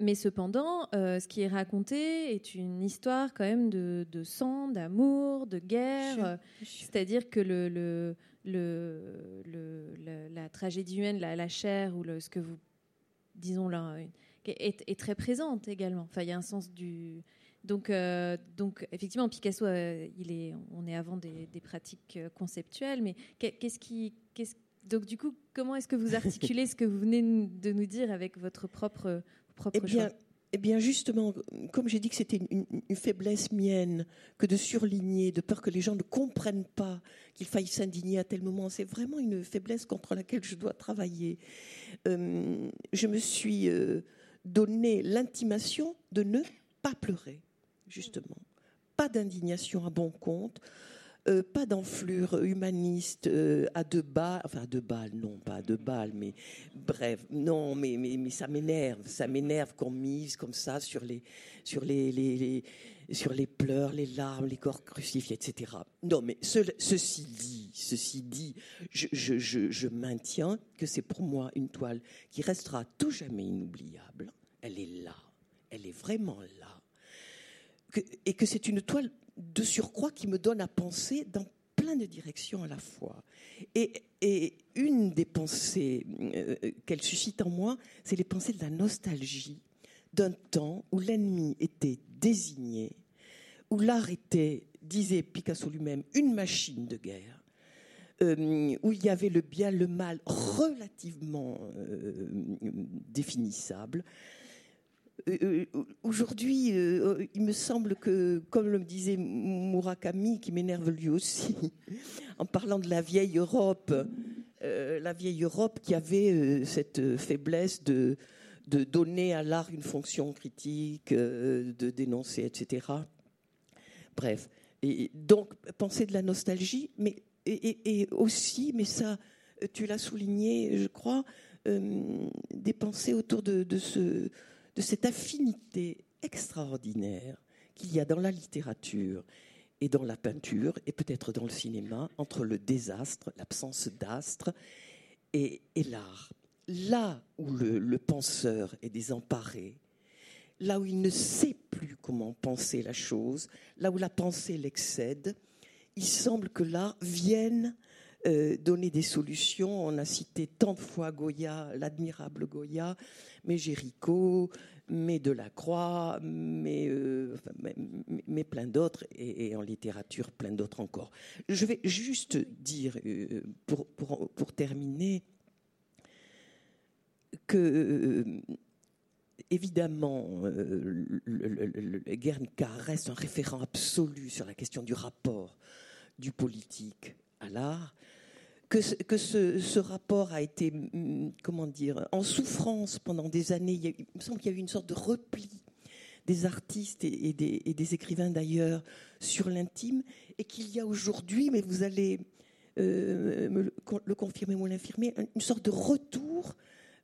mais cependant, euh, ce qui est raconté est une histoire quand même de, sang, d'amour, de guerre. C'est-à-dire que le, le, le, la tragédie humaine, la, la chair ou ce que vous disons là, est, est, très présente également. Enfin, il y a un sens du. Donc, euh, donc effectivement, Picasso, euh, il est, on est avant des, pratiques euh, conceptuelles, mais qu'est-ce qui, donc du coup, comment est-ce que vous articulez ce que vous venez de nous dire avec votre propre, propre eh bien, Eh bien, justement, comme j'ai dit que c'était une, faiblesse mienne que de surligner, de peur que les gens ne comprennent pas qu'il faille s'indigner à tel moment, c'est vraiment une faiblesse contre laquelle je dois travailler. Euh, je me suis euh, donné l'intimation de ne pas pleurer, justement. Pas d'indignation à bon compte, euh, pas d'enflure humaniste à deux balles, enfin à deux balles, non, pas à deux balles, mais bref, non, mais, mais, mais ça m'énerve, ça m'énerve qu'on mise comme ça sur les, sur les, les sur les pleurs, les larmes, les corps crucifiés, etc. Non, mais ceci dit, ceci dit, je, maintiens que c'est pour moi une toile qui restera tout jamais inoubliable. Elle est là, elle est vraiment là, et que c'est une toile de surcroît qui me donne à penser dans plein de directions à la fois. Et, une des pensées euh, qu'elle suscite en moi, c'est les pensées de la nostalgie d'un temps où l'ennemi était désigné, où l'art était, disait Picasso lui-même, une machine de guerre, euh, où il y avait le bien, le mal relativement euh, définissable. Euh, aujourd'hui, il me semble que, comme le disait Murakami, qui m'énerve lui aussi, en parlant de la vieille Europe, la vieille Europe qui avait cette faiblesse de, de donner à l'art une fonction critique, de dénoncer, etc. Bref. Et donc, penser de la nostalgie, mais et, aussi, mais ça, tu l'as souligné, je crois, des pensées autour de, ce, de cette affinité extraordinaire qu'il y a dans la littérature et dans la peinture, et peut-être dans le cinéma, entre le désastre, l'absence d'astre, et, l'art. Là où le, penseur est désemparé, là où il ne sait plus comment penser la chose, là où la pensée l'excède, il semble que l'art vienne euh, donner des solutions. On a cité tant de fois Goya, l'admirable Goya, mais Géricault, mais Delacroix, mais, euh, plein d'autres, et, en littérature, plein d'autres encore. Je vais juste dire, euh, pour, pour, terminer, que évidemment, Guernica reste un référent absolu sur la question du rapport du politique à l'art, que, ce, rapport a été, mm, comment dire, en souffrance pendant des années. Il, me semble qu'il y a eu une sorte de repli des artistes et, des, écrivains d'ailleurs sur l'intime, et qu'il y a aujourd'hui, mais vous allez euh, me le, confirmer ou l'infirmer, une sorte de retour,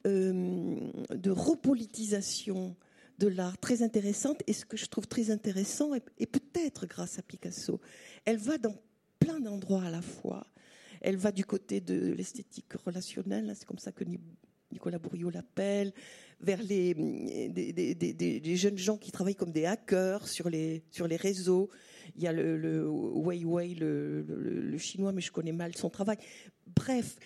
euh, de repolitisation de l'art très intéressante. Et ce que je trouve très intéressant, et peut-être grâce à Picasso, elle va dans plein d'endroits à la fois. Elle va du côté de l'esthétique relationnelle, c'est comme ça que Nicolas Bourriot l'appelle, vers les, des, jeunes gens qui travaillent comme des hackers sur les, sur les réseaux. Il y a le, le Weiwei, le, le, chinois, mais je connais mal son travail. Bref,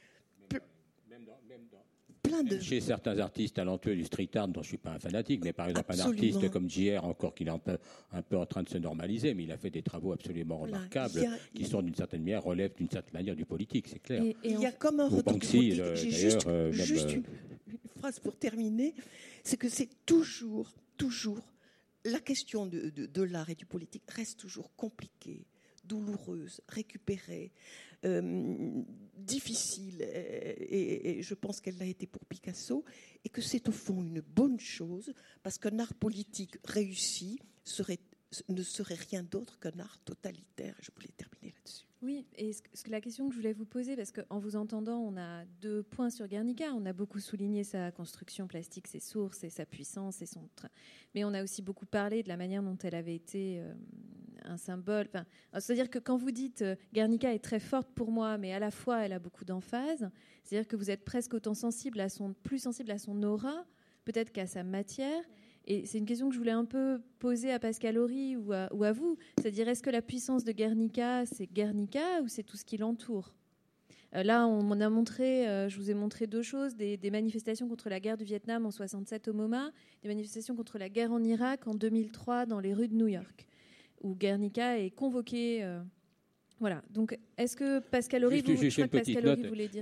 chez certains artistes talentueux du street art, dont je ne suis pas un fanatique, mais par exemple un artiste comme JR, encore qu'il est un peu, un peu en train de se normaliser, mais il a fait des travaux absolument remarquables qui sont d'une certaine manière, relèvent d'une certaine manière du politique, c'est clair. il y a comme un retour politique. Euh, J'ai juste, euh, juste euh, une, phrase pour terminer, c'est que c'est toujours, toujours, la question de, de, de l'art et du politique reste toujours compliquée douloureuse, récupérée, euh, difficile, et, je pense qu'elle l'a été pour Picasso, et que c'est au fond une bonne chose, parce qu'un art politique réussi ne serait rien d'autre qu'un art totalitaire. Je voulais terminer là-dessus. Oui, et la question que je voulais vous poser, parce qu'en vous entendant, on a deux points sur Guernica. On a beaucoup souligné sa construction plastique, ses sources et sa puissance et son. Mais on a aussi beaucoup parlé de la manière dont elle avait été euh, un symbole. Enfin, c'est-à-dire que quand vous dites euh, Guernica est très forte pour moi, mais à la fois elle a beaucoup d'emphase, c'est-à-dire que vous êtes presque autant sensible à son, plus sensible à son aura, peut-être qu'à sa matière. Et c'est une question que je voulais un peu poser à Pascal Horry ou à, ou à vous. C'est-à-dire, est-ce que la puissance de Guernica, c'est Guernica ou c'est tout ce qui l'entoure? Euh, Là, on a montré, euh, je vous ai montré deux choses des, manifestations contre la guerre du Vietnam en 67 au MoMA, des manifestations contre la guerre en Irak en 2003 dans les rues de New York, où Guernica est convoqué euh, voilà. Donc, est-ce que Pascal Horry, vous, juste une petite note.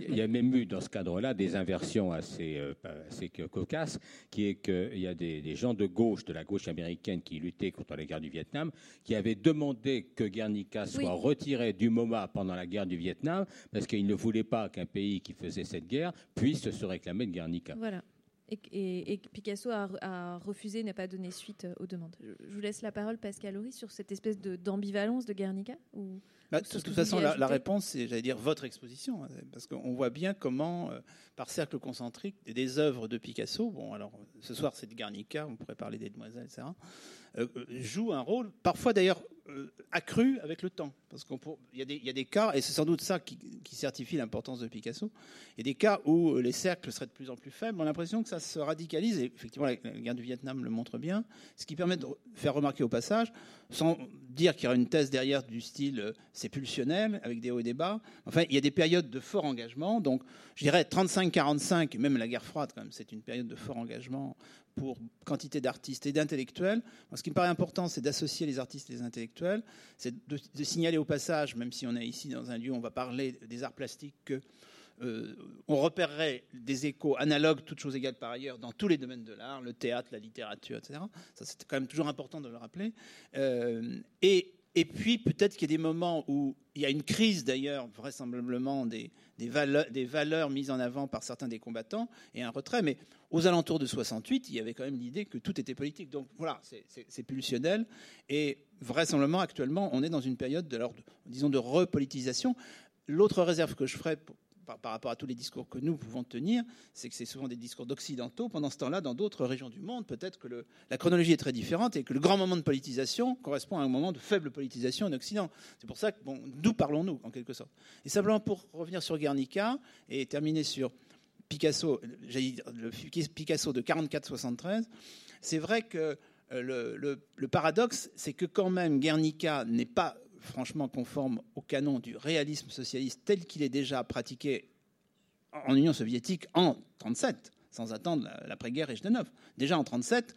Il y a même eu dans ce cadre-là des inversions assez, euh, assez cocasses, qui est qu'il y a des, gens de gauche, de la gauche américaine, qui luttaient contre la guerre du Vietnam, qui avaient demandé que Guernica soit retiré du MoMA pendant la guerre du Vietnam, parce qu'ils ne voulaient pas qu'un pays qui faisait cette guerre puisse se réclamer de Guernica. Voilà. Et, Picasso a, refusé, n'a pas donné suite aux demandes. Je vous laisse la parole, Pascal Horry, sur cette espèce d'ambivalence de, Guernica ou bah, de toute façon, la, réponse, c'est, j'allais dire, votre exposition, hein, parce qu'on voit bien comment, euh, par cercle concentrique, des, œuvres de Picasso, bon, alors ce soir c'est de Guernica, on pourrait parler des demoiselles, etc., euh, euh, jouent un rôle, parfois d'ailleurs accru avec le temps, parce qu'il y, a des cas, et c'est sans doute ça qui, certifie l'importance de Picasso, il y a des cas où les cercles seraient de plus en plus faibles, on a l'impression que ça se radicalise, et effectivement la, guerre du Vietnam le montre bien, ce qui permet de faire remarquer au passage, sans dire qu'il y aura une thèse derrière du style pulsionnel, avec des hauts et des bas. Enfin, il y a des périodes de fort engagement. Donc, je dirais 35-45, même la guerre froide, quand même, c'est une période de fort engagement pour quantité d'artistes et d'intellectuels. Ce qui me paraît important, c'est d'associer les artistes et les intellectuels. C'est de, signaler au passage, même si on est ici dans un lieu où on va parler des arts plastiques, que euh, on repérerait des échos analogues, toutes choses égales par ailleurs, dans tous les domaines de l'art, le théâtre, la littérature, etc. Ça, c'est quand même toujours important de le rappeler. Euh, et Et puis peut-être qu'il y a des moments où il y a une crise d'ailleurs, vraisemblablement des, des, valeurs, des, valeurs, mises en avant par certains des combattants et un retrait. Mais aux alentours de 68, il y avait quand même l'idée que tout était politique. Donc voilà, c'est pulsionnel. Et vraisemblablement, actuellement, on est dans une période de, disons, de repolitisation. L'autre réserve que je ferai par, rapport à tous les discours que nous pouvons tenir, c'est que c'est souvent des discours d'occidentaux. Pendant ce temps-là, dans d'autres régions du monde, peut-être que la chronologie est très différente et que le grand moment de politisation correspond à un moment de faible politisation en Occident. C'est pour ça que, bon, d'où parlons-nous, en quelque sorte? Et simplement pour revenir sur Guernica et terminer sur Picasso, le Picasso de 44-73, c'est vrai que euh, le paradoxe, c'est que quand même Guernica n'est pas franchement conforme au canon du réalisme socialiste tel qu'il est déjà pratiqué en Union soviétique en 1937, sans attendre l'après-guerre et Genève. Déjà en 1937,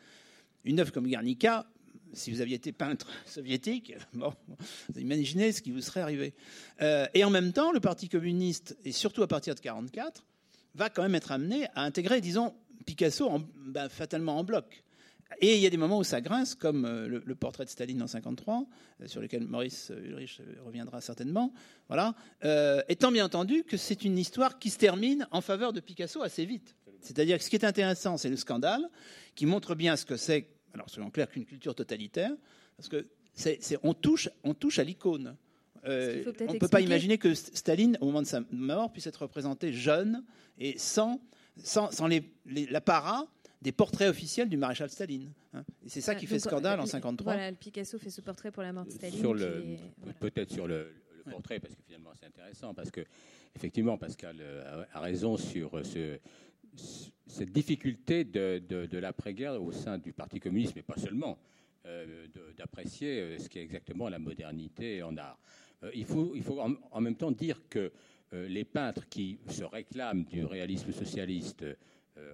une œuvre comme Guernica, si vous aviez été peintre soviétique, vous imaginez ce qui vous serait arrivé. Euh, et en même temps, le Parti communiste, et surtout à partir de 1944, va quand même être amené à intégrer, disons, Picasso ben, fatalement en bloc. Et il y a des moments où ça grince, comme euh, le, portrait de Staline en 53, euh, sur lequel Maurice Ulrich euh, reviendra certainement. Voilà. étant bien entendu que c'est une histoire qui se termine en faveur de Picasso assez vite. C'est-à-dire que ce qui est intéressant, c'est le scandale, qui montre bien ce que c'est, alors selon clair, qu'une culture totalitaire, parce que on, touche, on touche à l'icône. on ne peut pas imaginer que Staline, au moment de sa mort, puisse être représenté jeune et sans, sans, sans l'apparat des portraits officiels du maréchal Staline. Hein. Et c'est ça qui fait scandale en 53. Voilà, Picasso fait ce portrait pour la mort de Staline. Sur le, Peut-être sur le, portrait, parce que finalement c'est intéressant, parce que effectivement Pascal euh, a raison sur ce, cette difficulté de, de, l'après-guerre au sein du Parti communiste, mais pas seulement, euh, d'apprécier euh, ce qu'est exactement la modernité en art. il faut, il faut en, même temps dire que les peintres qui se réclament du réalisme socialiste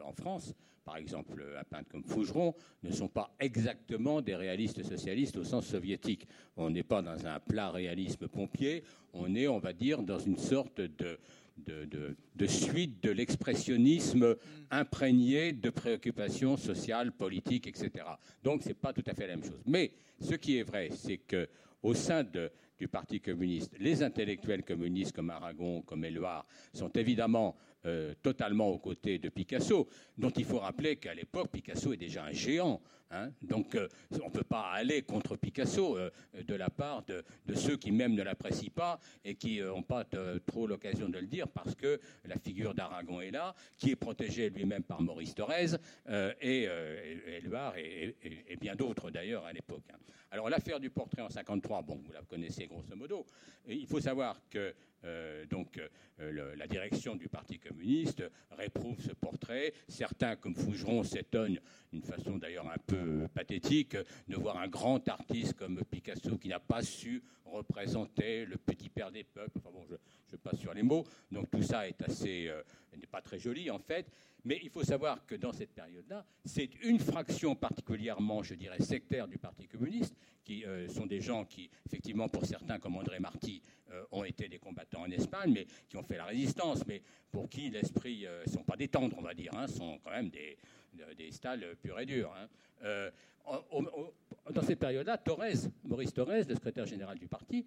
en France par exemple un peintre comme Fougeron, ne sont pas exactement des réalistes socialistes au sens soviétique. On n'est pas dans un plat réalisme pompier, on est, on va dire, dans une sorte de, suite de l'expressionnisme imprégné de préoccupations sociales, politiques, etc. Donc ce n'est pas tout à fait la même chose. Mais ce qui est vrai, c'est que au sein du Parti communiste, les intellectuels communistes comme Aragon, comme Éluard, sont évidemment euh, totalement aux côtés de Picasso, dont il faut rappeler qu'à l'époque, Picasso est déjà un géant. Hein. donc euh, on ne peut pas aller contre Picasso euh, de la part de, ceux qui même ne l'apprécient pas et qui n'ont pas trop l'occasion de le dire parce que la figure d'Aragon est là, qui est protégé lui-même par Maurice Thorez et, Éluard et, bien d'autres d'ailleurs à l'époque. Hein. Alors l'affaire du portrait en 53, bon, vous la connaissez grosso modo. il faut savoir que euh, donc euh, la direction du Parti communiste réprouve ce portrait. Certains, comme Fougeron, s'étonnent, d'une façon d'ailleurs un peu pathétique, de voir un grand artiste comme Picasso qui n'a pas su représenter le petit père des peuples. Enfin bon, je, passe sur les mots. Donc tout ça est assez, euh, n'est pas très joli en fait. Mais il faut savoir que dans cette période-là, c'est une fraction particulièrement, je dirais, sectaire du Parti communiste, qui sont des gens qui, effectivement, pour certains, comme André Marty, euh, ont été des combattants en Espagne, mais qui ont fait la résistance, mais pour qui l'esprit ne euh, sont pas des tendres, on va dire, hein, sont quand même des, des stalles purs et durs. Hein. Euh, dans cette période-là, Maurice Torres, le secrétaire général du parti,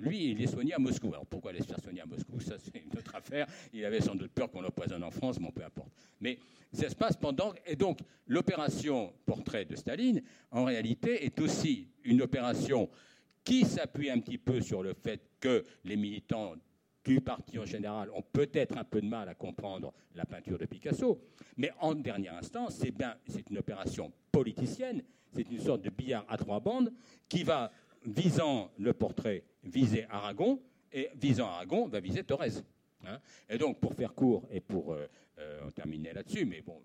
lui, il est soigné à Moscou. Alors pourquoi les faire soigner à Moscou? Ça, c'est une autre affaire. Il avait sans doute peur qu'on l'empoisonne en France, mais peu importe. Mais ça se passe pendant. Et donc, l'opération portrait de Staline, en réalité, est aussi une opération qui s'appuie un petit peu sur le fait que les militants du parti en général ont peut-être un peu de mal à comprendre la peinture de Picasso, mais en dernière instance, c'est bien, c'est une opération politicienne, c'est une sorte de billard à trois bandes qui va, visant le portrait, viser Aragon, et visant Aragon, va viser Thorez. Hein. et donc, pour faire court et pour euh, euh, terminer là-dessus, mais bon,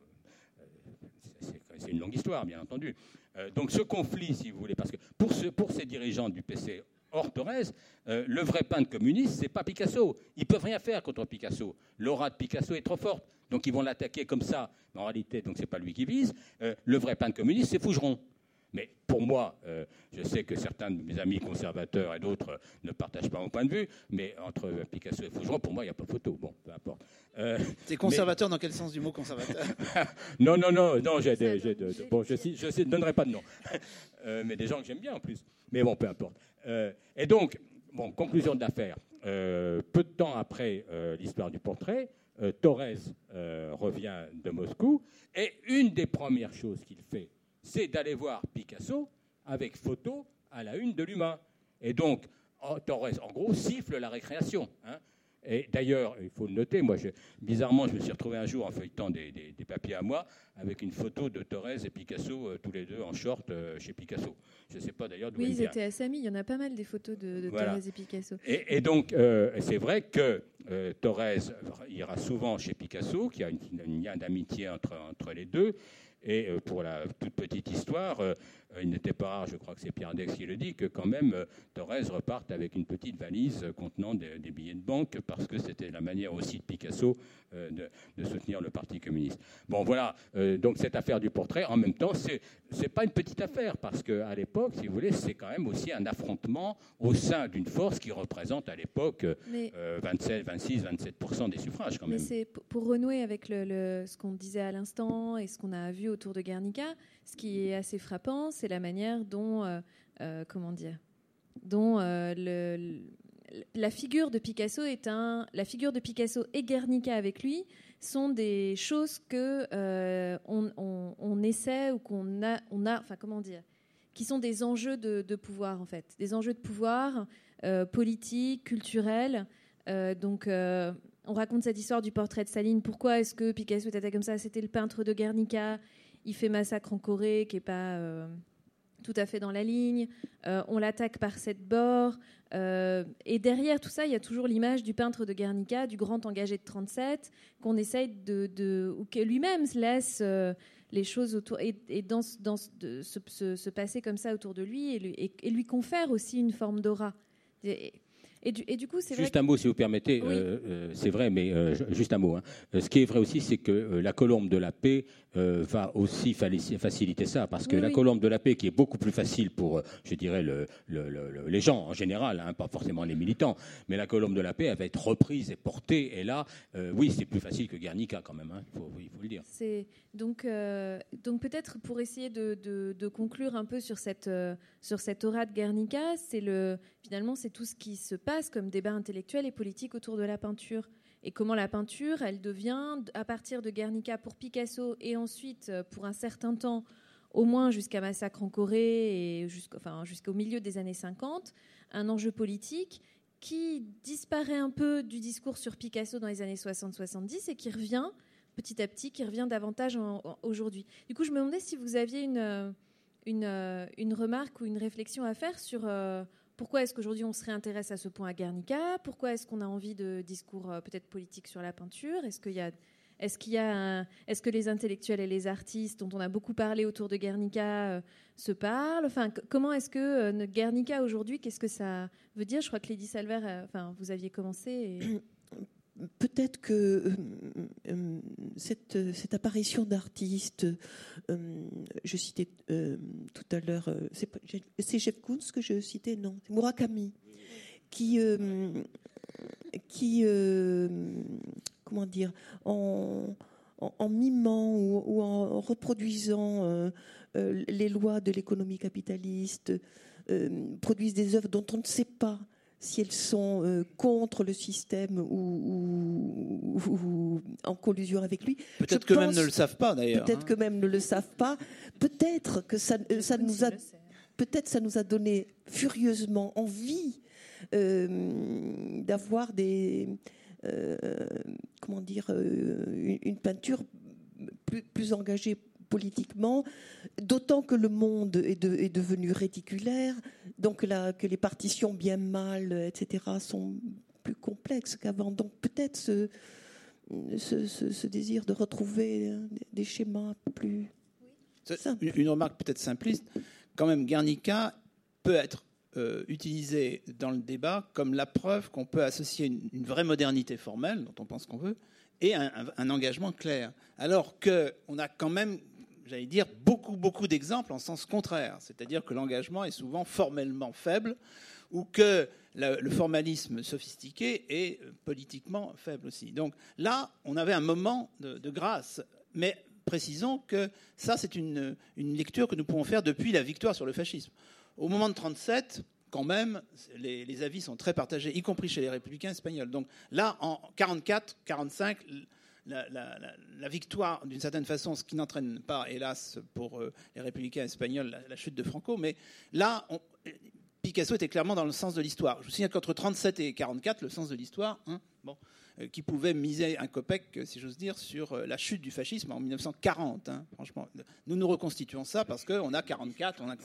c'est une longue histoire, bien entendu. Euh, donc ce conflit, si vous voulez, parce que pour, pour ces dirigeants du PC hors Torres, euh, le vrai peintre communiste, c'est pas Picasso. Ils peuvent rien faire contre Picasso. L'aura de Picasso est trop forte, donc ils vont l'attaquer comme ça. En réalité, donc c'est pas lui qui vise. Euh, le vrai peintre communiste, c'est Fougeron. Mais pour moi, euh, je sais que certains de mes amis conservateurs et d'autres ne partagent pas mon point de vue, mais entre Picasso et Fougeron, pour moi, il n'y a pas photo. Bon, peu importe. Euh, C'est conservateur dans quel sens du mot conservateur? Non, non, non, non. J'ai, bon, je ne donnerai pas de nom, euh, mais des gens que j'aime bien en plus. Mais bon, peu importe. et donc, bon, conclusion de l'affaire. peu de temps après l'histoire du portrait, Torres revient de Moscou et une des premières choses qu'il fait c'est d'aller voir Picasso avec photo à la une de l'humain. Et donc, oh, Torres, en gros, siffle la récréation. Hein. Et d'ailleurs, il faut le noter, moi, bizarrement, je me suis retrouvé un jour en feuilletant des, papiers à moi avec une photo de Torres et Picasso, euh, tous les deux en short euh, chez Picasso. Je ne sais pas d'ailleurs d'où Oui, ils étaient assez amis. Il y en a pas mal des photos de, Torres et Picasso. Et, donc, euh, c'est vrai que Torres ira souvent chez Picasso, qu'il y a une, lien d'amitié entre, entre les deux. Et euh, pour la toute petite histoire, euh, il n'était pas rare, je crois que c'est Pierre Dex qui le dit, que quand même euh, Thorez reparte avec une petite valise contenant des, billets de banque parce que c'était la manière aussi de Picasso de, soutenir le Parti communiste. Bon, voilà, donc cette affaire du portrait, en même temps, c'est n'est pas une petite affaire parce qu'à l'époque, si vous voulez, c'est quand même aussi un affrontement au sein d'une force qui représente à l'époque 27, 26, 27% des suffrages quand même. Mais c'est pour renouer avec le, ce qu'on disait à l'instant et ce qu'on a vu autour de Guernica, ce qui est assez frappant, c'est la manière dont, euh, euh, comment dire, dont euh, la figure de Picasso est un, la figure de Picasso et Guernica avec lui sont des choses que on, essaie ou qu'on a, on a, enfin comment dire, qui sont des enjeux de, de pouvoir en fait, des enjeux de pouvoir politique, culturel. donc on raconte cette histoire du portrait de Saline. Pourquoi est-ce que Picasso était comme ça? C'était le peintre de Guernica. Il fait massacre en Corée, qui n'est pas euh, tout à fait dans la ligne. Euh, on l'attaque par cette bord. Euh, et derrière tout ça, il y a toujours l'image du peintre de Guernica, du grand engagé de 37, qu'on essaye de, ou que lui-même laisse les choses autour et, dans, se, passer comme ça autour de lui et lui, confère aussi une forme d'aura. Et du, coup, c'est Juste un mot, si vous permettez. Euh, euh, c'est vrai, mais euh, juste un mot. Hein. Ce qui est vrai aussi, c'est que la colombe de la paix va aussi faciliter ça, parce que la colombe de la paix, qui est beaucoup plus facile pour, je dirais, le, les gens en général, hein, pas forcément les militants, mais la colombe de la paix, elle va être reprise et portée. Et là, oui, c'est plus facile que Guernica quand même. Hein, il, faut, le dire. C'est donc, donc peut-être pour essayer de, conclure un peu sur cette sur cette aura de Guernica, c'est le finalement c'est tout ce qui se passe comme débat intellectuel et politique autour de la peinture et comment la peinture, elle devient, à partir de Guernica pour Picasso et ensuite euh, pour un certain temps, au moins jusqu'à Massacre en Corée et jusqu'au milieu des années 50, un enjeu politique qui disparaît un peu du discours sur Picasso dans les années 60-70 et qui revient petit à petit, qui revient davantage aujourd'hui. Du coup, je me demandais si vous aviez une, euh, une, euh, une remarque ou une réflexion à faire sur pourquoi est-ce qu'aujourd'hui on se réintéresse à ce point à Guernica? Pourquoi est-ce qu'on a envie de discours euh, peut-être politiques sur la peinture? Est-ce qu'il y a est-ce qu'il est-ce que les intellectuels et les artistes dont on a beaucoup parlé autour de Guernica euh, se parlent? Enfin, comment est-ce que euh, Guernica aujourd'hui, qu'est-ce que ça veut dire? Je crois que Lady Salver, enfin, vous aviez commencé. peut-être que euh, euh, cette, apparition d'artistes, euh, je citais tout à l'heure, c'est Jeff Koons que je citais, non, c'est Murakami, qui, comment dire, en, mimant ou, en reproduisant les lois de l'économie capitaliste, produisent des œuvres dont on ne sait pas si elles sont euh, contre le système ou, en collusion avec lui. Peut-être que même ne le savent pas d'ailleurs. Peut-être hein. que même ne le savent pas. Peut-être que ça, euh, ça nous a, peut-être ça nous a donné furieusement envie euh, d'avoir des, comment dire, une, peinture plus, plus engagée politiquement, d'autant que le monde est, devenu réticulaire, donc que les partitions bien mal, etc., sont plus complexes qu'avant. Donc peut-être ce, ce, désir de retrouver des schémas plus simples. Une remarque peut-être simpliste, quand même Guernica peut être euh, utilisé dans le débat comme la preuve qu'on peut associer une, vraie modernité formelle, dont on pense qu'on veut, et un, un, engagement clair. Alors qu'on a quand même j'allais dire, beaucoup, beaucoup d'exemples en sens contraire. C'est-à-dire que l'engagement est souvent formellement faible ou que le formalisme sophistiqué est politiquement faible aussi. Donc là, on avait un moment de, grâce. Mais précisons que ça, c'est une, lecture que nous pouvons faire depuis la victoire sur le fascisme. Au moment de 1937, quand même, les, les, avis sont très partagés, y compris chez les républicains espagnols. Donc là, en 44, 45, la, victoire, d'une certaine façon, ce qui n'entraîne pas, hélas, pour euh, les républicains espagnols, la, chute de Franco, mais là, Picasso était clairement dans le sens de l'histoire. Je vous signale qu'entre 37 et 44, le sens de l'histoire, hein, bon, euh, qui pouvait miser un copec, si j'ose dire, sur euh, la chute du fascisme en 1940. Hein, franchement, nous nous reconstituons ça parce qu'on a 44, on a...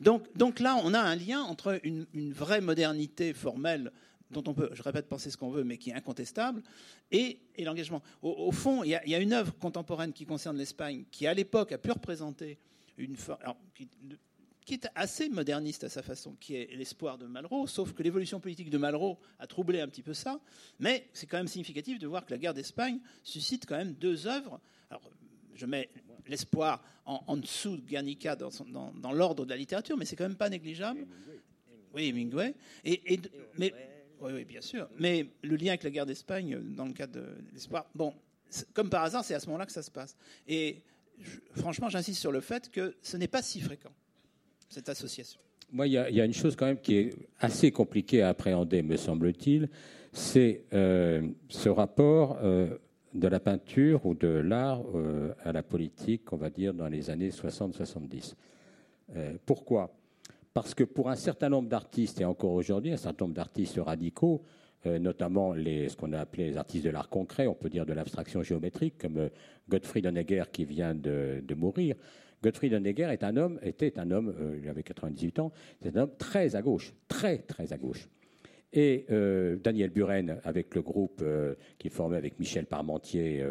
Donc, donc là, on a un lien entre une vraie modernité formelle dont on peut, je répète, penser ce qu'on veut, mais qui est incontestable, et, l'engagement. Au, fond, il y, a, une œuvre contemporaine qui concerne l'Espagne, qui à l'époque a pu représenter une forme, qui, est assez moderniste à sa façon, qui est l'espoir de Malraux, sauf que l'évolution politique de Malraux a troublé un petit peu ça, mais c'est quand même significatif de voir que la guerre d'Espagne suscite quand même deux œuvres. Alors, je mets l'espoir en, dessous de Guernica dans, dans, l'ordre de la littérature, mais c'est quand même pas négligeable. Oui, Hemingway. et, mais oui, bien sûr. Mais le lien avec la guerre d'Espagne, dans le cadre de l'espoir, bon, comme par hasard, c'est à ce moment-là que ça se passe. Et franchement, j'insiste sur le fait que ce n'est pas si fréquent, cette association. Moi, il y, a une chose quand même qui est assez compliquée à appréhender, me semble-t-il, c'est euh, ce rapport euh, de la peinture ou de l'art euh, à la politique, on va dire, dans les années 60-70. pourquoi? Parce que pour un certain nombre d'artistes, et encore aujourd'hui, un certain nombre d'artistes radicaux, euh, notamment ce qu'on a appelé les artistes de l'art concret, on peut dire de l'abstraction géométrique, comme euh, Gottfried Honegger qui vient de, mourir. Gottfried Honegger est était un homme, euh, il avait 98 ans, c'est un homme très à gauche, très très à gauche. Et Daniel Buren, avec le groupe qui est formé avec Michel Parmentier,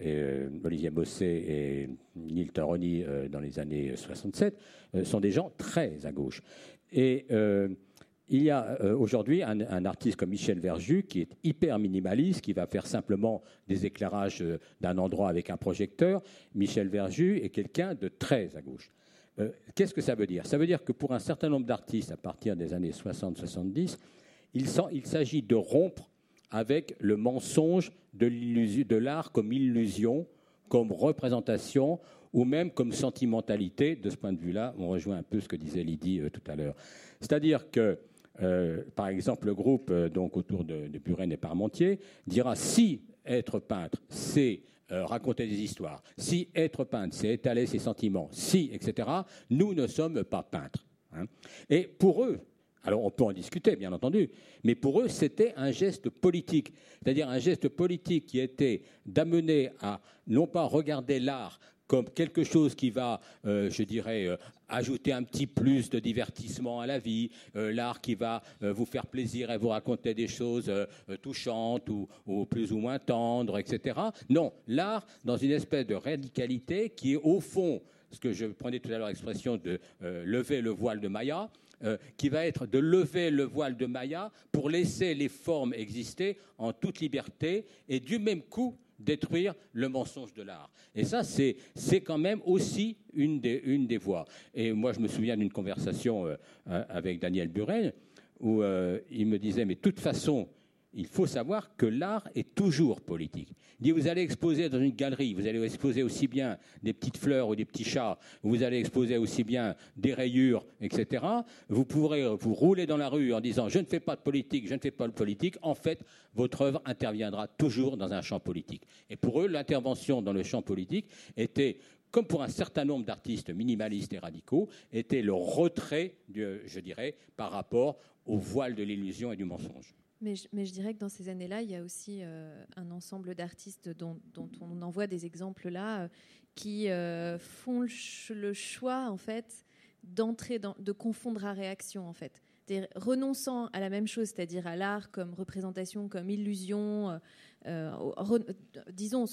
et, Olivier Mossé et Neil Taroni dans les années 67, euh, sont des gens très à gauche. Et euh, il y a euh, aujourd'hui un, artiste comme Michel Verju qui est hyper minimaliste, qui va faire simplement des éclairages d'un endroit avec un projecteur. Michel Verju est quelqu'un de très à gauche. Qu'est-ce que ça veut dire? Ça veut dire que pour un certain nombre d'artistes, à partir des années 60-70, il, s'agit de rompre avec le mensonge de l'art comme illusion, comme représentation ou même comme sentimentalité. De ce point de vue-là, on rejoint un peu ce que disait Lydie euh, tout à l'heure. C'est-à-dire que, euh, par exemple, le groupe euh, donc autour de, de Buren et Parmentier dira si être peintre, c'est raconter des histoires, si être peintre, c'est étaler ses sentiments, si, etc., nous ne sommes pas peintres. Hein. Et pour eux, alors on peut en discuter, bien entendu, mais pour eux, c'était un geste politique, c'est-à-dire un geste politique qui était d'amener à non pas regarder l'art comme quelque chose qui va, euh, je dirais, euh, ajouter un petit plus de divertissement à la vie, euh, l'art qui va vous faire plaisir et vous raconter des choses touchantes ou, plus ou moins tendres, etc. Non, l'art dans une espèce de radicalité qui est au fond, ce que je prenais tout à l'heure l'expression de lever le voile de Maya, qui va être de lever le voile de Maya pour laisser les formes exister en toute liberté et du même coup détruire le mensonge de l'art. Et ça, c'est, quand même aussi une des, une des voies. Et moi, je me souviens d'une conversation euh, euh, avec Daniel Burel, où euh, il me disait, mais de toute façon, il faut savoir que l'art est toujours politique. Vous allez exposer dans une galerie, vous allez exposer aussi bien des petites fleurs ou des petits chats, vous allez exposer aussi bien des rayures, etc. Vous pourrez vous rouler dans la rue en disant, je ne fais pas de politique, je ne fais pas de politique. En fait, votre œuvre interviendra toujours dans un champ politique. Et pour eux, l'intervention dans le champ politique était comme pour un certain nombre d'artistes minimalistes et radicaux, était le retrait, je dirais, par rapport au voile de l'illusion et du mensonge. Mais je, dirais que dans ces années-là, il y a aussi euh, un ensemble d'artistes dont, on en voit des exemples là, euh, qui euh, font le, choix, en fait, de confondre à réaction, en fait. Renonçant à la même chose, c'est-à-dire à, l'art comme représentation, comme illusion, disons,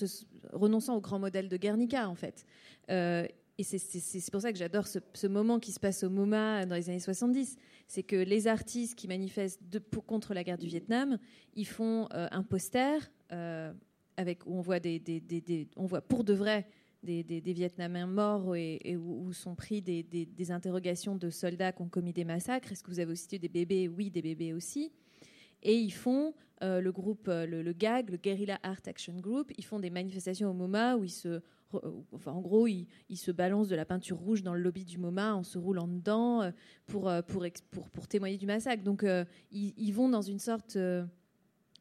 renonçant au grand modèle de Guernica, en fait. et c'est pour ça que j'adore ce, moment qui se passe au MoMA dans les années 70 c'est que les artistes qui manifestent contre la guerre du Vietnam, ils font euh, un poster euh, avec où on voit, pour de vrai des, Vietnamiens morts et, où, sont pris des, interrogations de soldats qui ont commis des massacres. Est-ce que vous avez aussi des bébés? Oui, des bébés aussi. Et ils font euh, le groupe, euh, le, GAG, le Guerrilla Art Action Group, ils font des manifestations au MoMA où ils se, enfin, en gros, ils, se balancent de la peinture rouge dans le lobby du MoMA en se roulant dedans euh, pour, pour, pour, pour témoigner du massacre. Donc, ils, ils, vont dans une sorte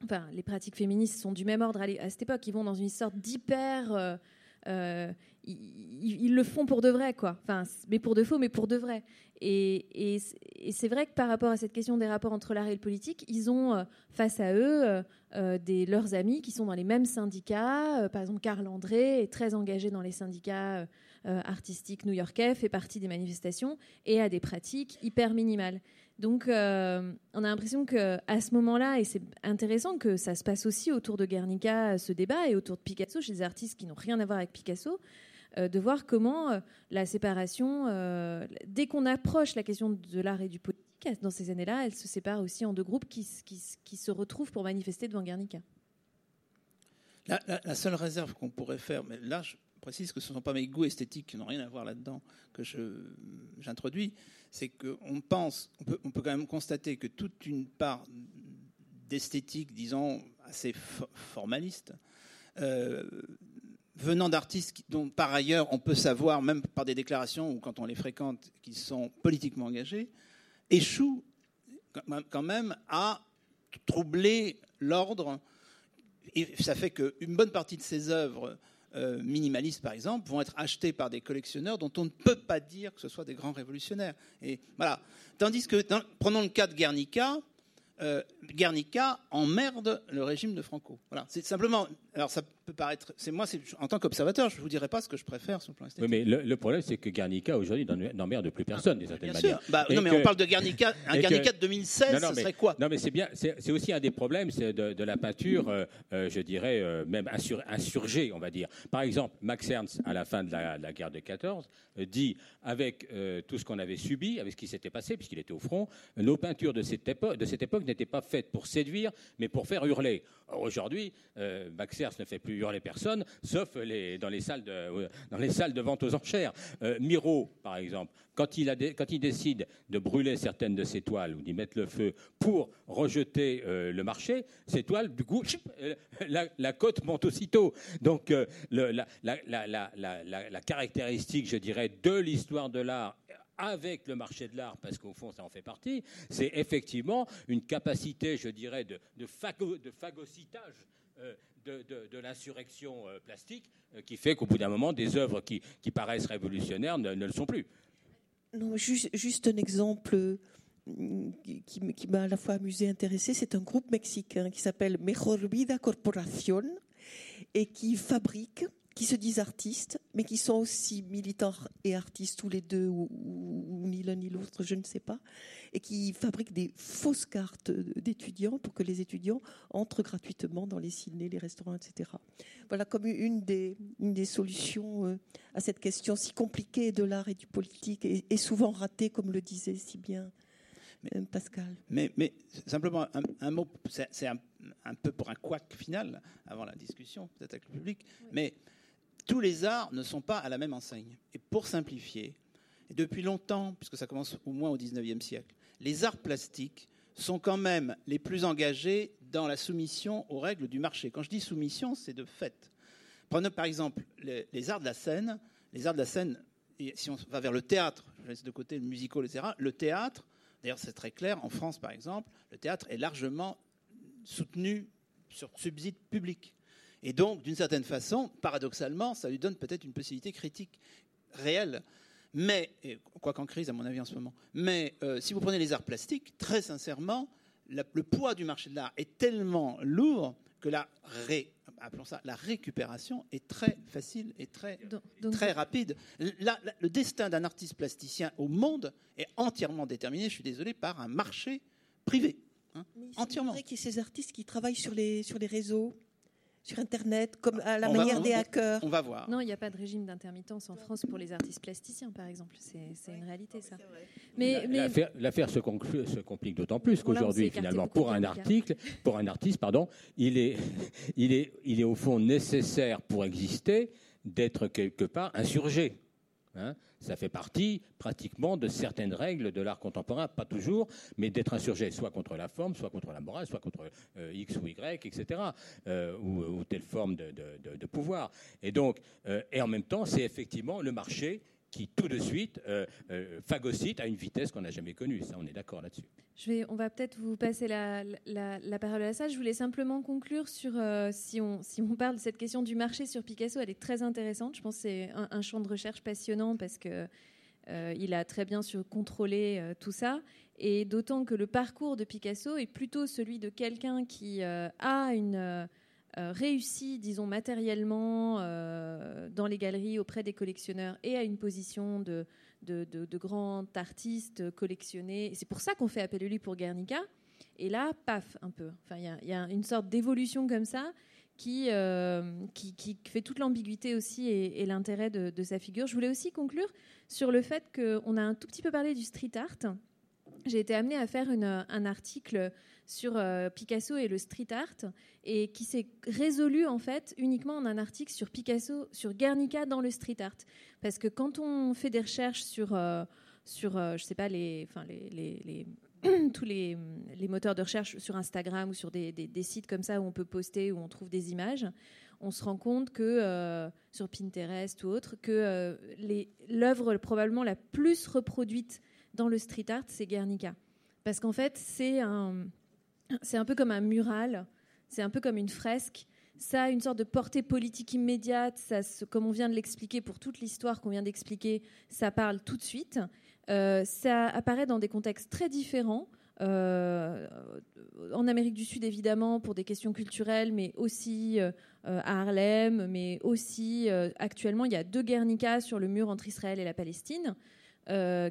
enfin, les pratiques féministes sont du même ordre à, cette époque. Ils vont dans une sorte d'hyper. Euh, euh, ils, le font pour de vrai, quoi. Enfin, mais pour de faux, mais pour de vrai. Et, c'est vrai que par rapport à cette question des rapports entre l'art et le politique, ils ont euh, face à eux des, leurs amis qui sont dans les mêmes syndicats. par exemple, Carl André est très engagé dans les syndicats artistiques new-yorkais, fait partie des manifestations et a des pratiques hyper minimales. Donc, euh, on a l'impression qu'à ce moment-là, et c'est intéressant que ça se passe aussi autour de Guernica, ce débat, et autour de Picasso, chez des artistes qui n'ont rien à voir avec Picasso, euh, de voir comment euh, la séparation, dès qu'on approche la question de l'art et du politique, dans ces années-là, elle se sépare aussi en deux groupes qui, se retrouvent pour manifester devant Guernica. La, seule réserve qu'on pourrait faire, mais là, je précise que ce ne sont pas mes goûts esthétiques qui n'ont rien à voir là-dedans que j'introduis, c'est qu'on pense, on peut, on peut, quand même constater que toute une part d'esthétique, disons, assez formaliste, euh, venant d'artistes dont par ailleurs on peut savoir, même par des déclarations ou quand on les fréquente, qu'ils sont politiquement engagés, échoue quand même à troubler l'ordre. Et ça fait qu'une bonne partie de ces œuvres euh, minimalistes, par exemple, vont être achetés par des collectionneurs dont on ne peut pas dire que ce soit des grands révolutionnaires. Et voilà. Tandis que, prenons le cas de Guernica, euh, Guernica emmerde le régime de Franco. Voilà. C'est simplement. Alors ça peut paraître. C'est moi, en tant qu'observateur, je ne vous dirais pas ce que je préfère sur le plan esthétique. Oui, mais le, problème, c'est que Guernica aujourd'hui n'emmerde plus personne, d'une certaine manière. Bah, non, mais on parle de Guernica. Un Guernica de 2016, ce serait quoi? Non, mais c'est bien. C'est aussi un des problèmes de, de, la peinture, euh, euh, je dirais même insurgée, on va dire. Par exemple, Max Ernst, à la fin de la, guerre de 14, dit avec tout ce qu'on avait subi, avec ce qui s'était passé, puisqu'il était au front, nos peintures de cette époque, de cette époque n'étaient pas faites pour séduire, mais pour faire hurler. Aujourd'hui, euh, Maxers ne fait plus hurler personne, sauf dans, les salles de, euh, dans les salles de vente aux enchères. Euh, Miro, par exemple, quand il, décide de brûler certaines de ses toiles ou d'y mettre le feu pour rejeter euh, le marché, ces toiles, du coup, la, la cote monte aussitôt. Donc, la, caractéristique, je dirais, de l'histoire de l'art avec le marché de l'art, parce qu'au fond, ça en fait partie, c'est effectivement une capacité, je dirais, de, phagocytage de, l'insurrection euh, plastique euh, qui fait qu'au bout d'un moment, des œuvres qui, paraissent révolutionnaires ne, le sont plus. Non, juste, un exemple qui, qui m'a à la fois amusé et intéressé, c'est un groupe mexicain qui s'appelle Mejor Vida Corporación et qui fabrique qui se disent artistes, mais qui sont aussi militants et artistes tous les deux, ou, ni l'un ni l'autre, je ne sais pas, et qui fabriquent des fausses cartes d'étudiants pour que les étudiants entrent gratuitement dans les ciné, les restaurants, etc. Voilà comme une des, solutions euh, à cette question si compliquée de l'art et du politique, et, souvent ratée, comme le disait si bien euh, Pascal. Mais, simplement un, mot, c'est un, un, peu pour un couac final avant la discussion, peut-être avec le public, mais tous les arts ne sont pas à la même enseigne. Et pour simplifier, depuis longtemps, puisque ça commence au moins au XIXe siècle, les arts plastiques sont quand même les plus engagés dans la soumission aux règles du marché. Quand je dis soumission, c'est de fait. Prenez par exemple les, arts de la scène. Les arts de la scène, si on va vers le théâtre, je laisse de côté le musical, etc., le théâtre, d'ailleurs c'est très clair, en France par exemple, le théâtre est largement soutenu sur subside public. Et donc, d'une certaine façon, paradoxalement, ça lui donne peut-être une possibilité critique réelle. Mais, quoi qu'en crise à mon avis en ce moment, mais euh, si vous prenez les arts plastiques, très sincèrement, le poids du marché de l'art est tellement lourd que la, appelons ça, la récupération est très facile et très, très rapide. le destin d'un artiste plasticien au monde est entièrement déterminé, je suis désolé, par un marché privé. Hein, entièrement. C'est vrai qu'il y a ces artistes qui travaillent sur les, sur les réseaux sur Internet, comme à la manière des hackers On va voir. Non, il n'y a pas de régime d'intermittence en France pour les artistes plasticiens, par exemple. C'est une réalité, ça. Mais, l'affaire se, se, complique d'autant plus qu'aujourd'hui, finalement, pour un article, pour un artiste, pardon, il est, il est, il est au fond nécessaire pour exister d'être quelque part insurgé. Hein. ça fait partie pratiquement de certaines règles de l'art contemporain, pas toujours, mais d'être insurgé, soit contre la forme, soit contre la morale, soit contre euh, X ou Y, etc., euh, ou, telle forme de, pouvoir. Et donc, euh, et en même temps, c'est effectivement le marché qui tout de suite euh, euh, phagocyte à une vitesse qu'on n'a jamais connue. Ça, on est d'accord là-dessus. On va peut-être vous passer la, parole à ça. Je voulais simplement conclure sur, euh, si, on, si on parle de cette question du marché sur Picasso, elle est très intéressante. Je pense que c'est un, champ de recherche passionnant parce que il a très bien su contrôler tout ça. Et d'autant que le parcours de Picasso est plutôt celui de quelqu'un qui a une euh, réussi, disons, matériellement euh, dans les galeries auprès des collectionneurs et à une position de, de, grand artiste collectionné. C'est pour ça qu'on fait appel à lui pour Guernica. Et là, paf, un peu. Enfin, il y, a une sorte d'évolution comme ça qui, euh, qui, qui, fait toute l'ambiguïté aussi et, l'intérêt de, sa figure. Je voulais aussi conclure sur le fait qu'on a un tout petit peu parlé du street art. J'ai été amenée à faire un article sur euh, Picasso et le street art, et qui s'est résolu en fait uniquement en un article sur Picasso, sur Guernica dans le street art. Parce que quand on fait des recherches sur, euh, sur euh, je sais pas, les, les, les, tous les, les, moteurs de recherche sur Instagram ou sur des, des, sites comme ça où on peut poster, où on trouve des images, on se rend compte que sur Pinterest ou autre, que l'œuvre probablement la plus reproduite dans le street art, c'est Guernica. Parce qu'en fait, c'est un, c'est un peu comme un mural, c'est un peu comme une fresque. Ça a une sorte de portée politique immédiate, ça, comme on vient de l'expliquer pour toute l'histoire qu'on vient d'expliquer, ça parle tout de suite. Euh, ça apparaît dans des contextes très différents. Euh, en Amérique du Sud, évidemment, pour des questions culturelles, mais aussi euh, à Harlem, mais aussi actuellement, il y a deux Guernica sur le mur entre Israël et la Palestine,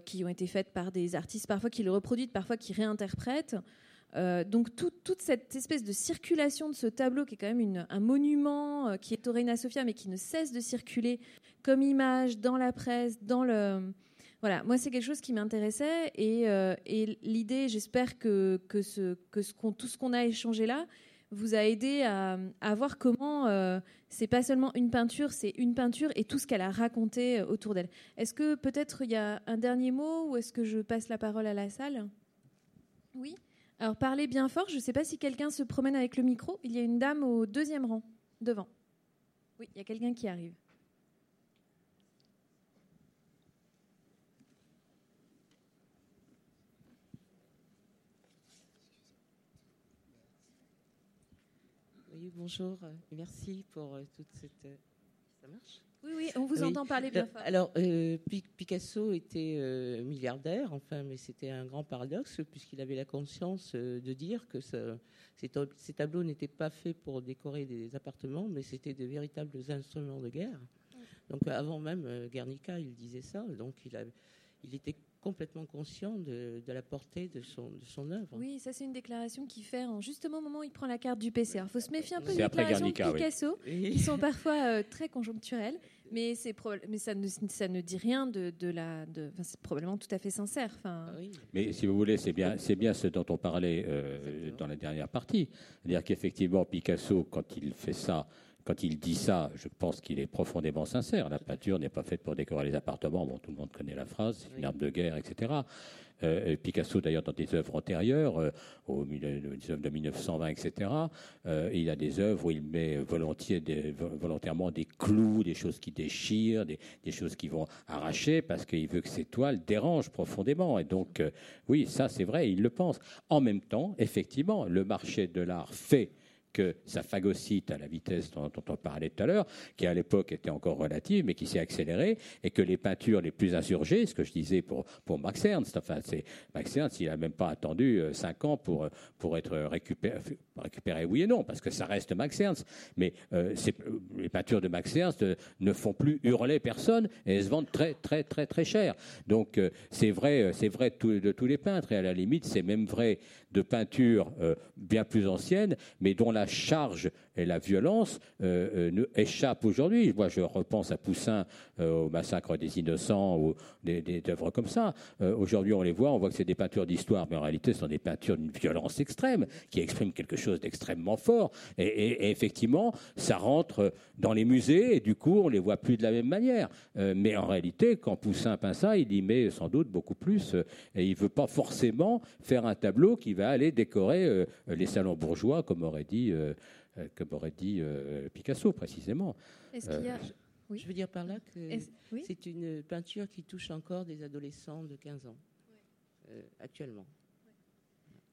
qui ont été faites par des artistes, parfois qui le reproduisent, parfois qui réinterprètent. Euh, donc toute cette espèce de circulation de ce tableau, qui est quand même un monument, euh, qui est au Reina Sofia, mais qui ne cesse de circuler comme image dans la presse, dans le... Voilà, moi c'est quelque chose qui m'intéressait et, euh, l'idée, j'espère que, que, ce, que tout ce qu'on a échangé là vous a aidé à voir comment c'est pas seulement une peinture, c'est une peinture et tout ce qu'elle a raconté autour d'elle. Est-ce que peut-être il y a un dernier mot ou est-ce que je passe la parole à la salle? Oui alors parlez bien fort, je ne sais pas si quelqu'un se promène avec le micro. Il y a une dame au deuxième rang, devant. Oui, il y a quelqu'un qui arrive. Oui, bonjour, merci pour euh, toute cette... Euh, ça marche? Oui, oui, on vous entend parler bien fort. Alors, euh, Picasso était euh, milliardaire, enfin, mais c'était un grand paradoxe, puisqu'il avait la conscience euh, de dire que ces, tableaux n'étaient pas faits pour décorer des appartements, mais c'était de véritables instruments de guerre. Donc, avant même Guernica, il disait ça. Donc, il, a, il était complètement conscient de, la portée de son, de son œuvre. Oui, ça c'est une déclaration qu'il fait en justement au moment où il prend la carte du PC. Il faut se méfier un peu des déclarations de Picasso, qui sont parfois euh, très conjoncturelles, mais, mais ça, ne, ça ne dit rien de, de la... De, c'est probablement tout à fait sincère. Enfin... Ah mais si vous voulez, c'est bien, c'est bien ce dont on parlait euh, dans la dernière partie. C'est-à-dire qu'effectivement, Picasso, quand il fait ça, quand il dit ça, je pense qu'il est profondément sincère. La peinture n'est pas faite pour décorer les appartements. Bon, tout le monde connaît la phrase, c'est une arme de guerre, etc. Euh, Picasso, d'ailleurs, dans des œuvres antérieures, euh, aux, œuvres de 1920, etc., euh, il a des œuvres où il met volontiers volontairement des clous, des choses qui déchirent, des, des choses qui vont arracher, parce qu'il veut que ces toiles dérangent profondément. Et donc, oui, ça, c'est vrai, il le pense. En même temps, effectivement, le marché de l'art fait que ça phagocyte à la vitesse dont, on parlait tout à l'heure, qui à l'époque était encore relative, mais qui s'est accélérée, et que les peintures les plus insurgées, ce que je disais pour, pour Max Ernst, enfin, c'est, Max Ernst, il n'a même pas attendu euh, cinq ans pour, pour être récupéré, récupéré, oui et non, parce que ça reste Max Ernst, mais euh, les peintures de Max Ernst euh, ne font plus hurler personne, et elles se vendent très, très, très, très cher. Donc, c'est vrai, c'est vrai de, tous les peintres, et à la limite, c'est même vrai de peintures bien plus anciennes, mais dont la charge et la violence euh, euh échappent aujourd'hui. Moi, je repense à Poussin, euh, au massacre des innocents, ou des, œuvres comme ça. Euh, aujourd'hui, on les voit, on voit que c'est des peintures d'histoire, mais en réalité, ce sont des peintures d'une violence extrême, qui expriment quelque chose d'extrêmement fort. Et, effectivement, ça rentre dans les musées, et du coup, on les voit plus de la même manière. mais en réalité, quand Poussin peint ça, il y met sans doute beaucoup plus, et il veut pas forcément faire un tableau qui va aller décorer les salons bourgeois, comme aurait dit euh, comme aurait dit euh, Picasso précisément. Est-ce qu'il y a... Euh, oui. Je veux dire par là que c'est une peinture qui touche encore des adolescents de 15 ans, actuellement.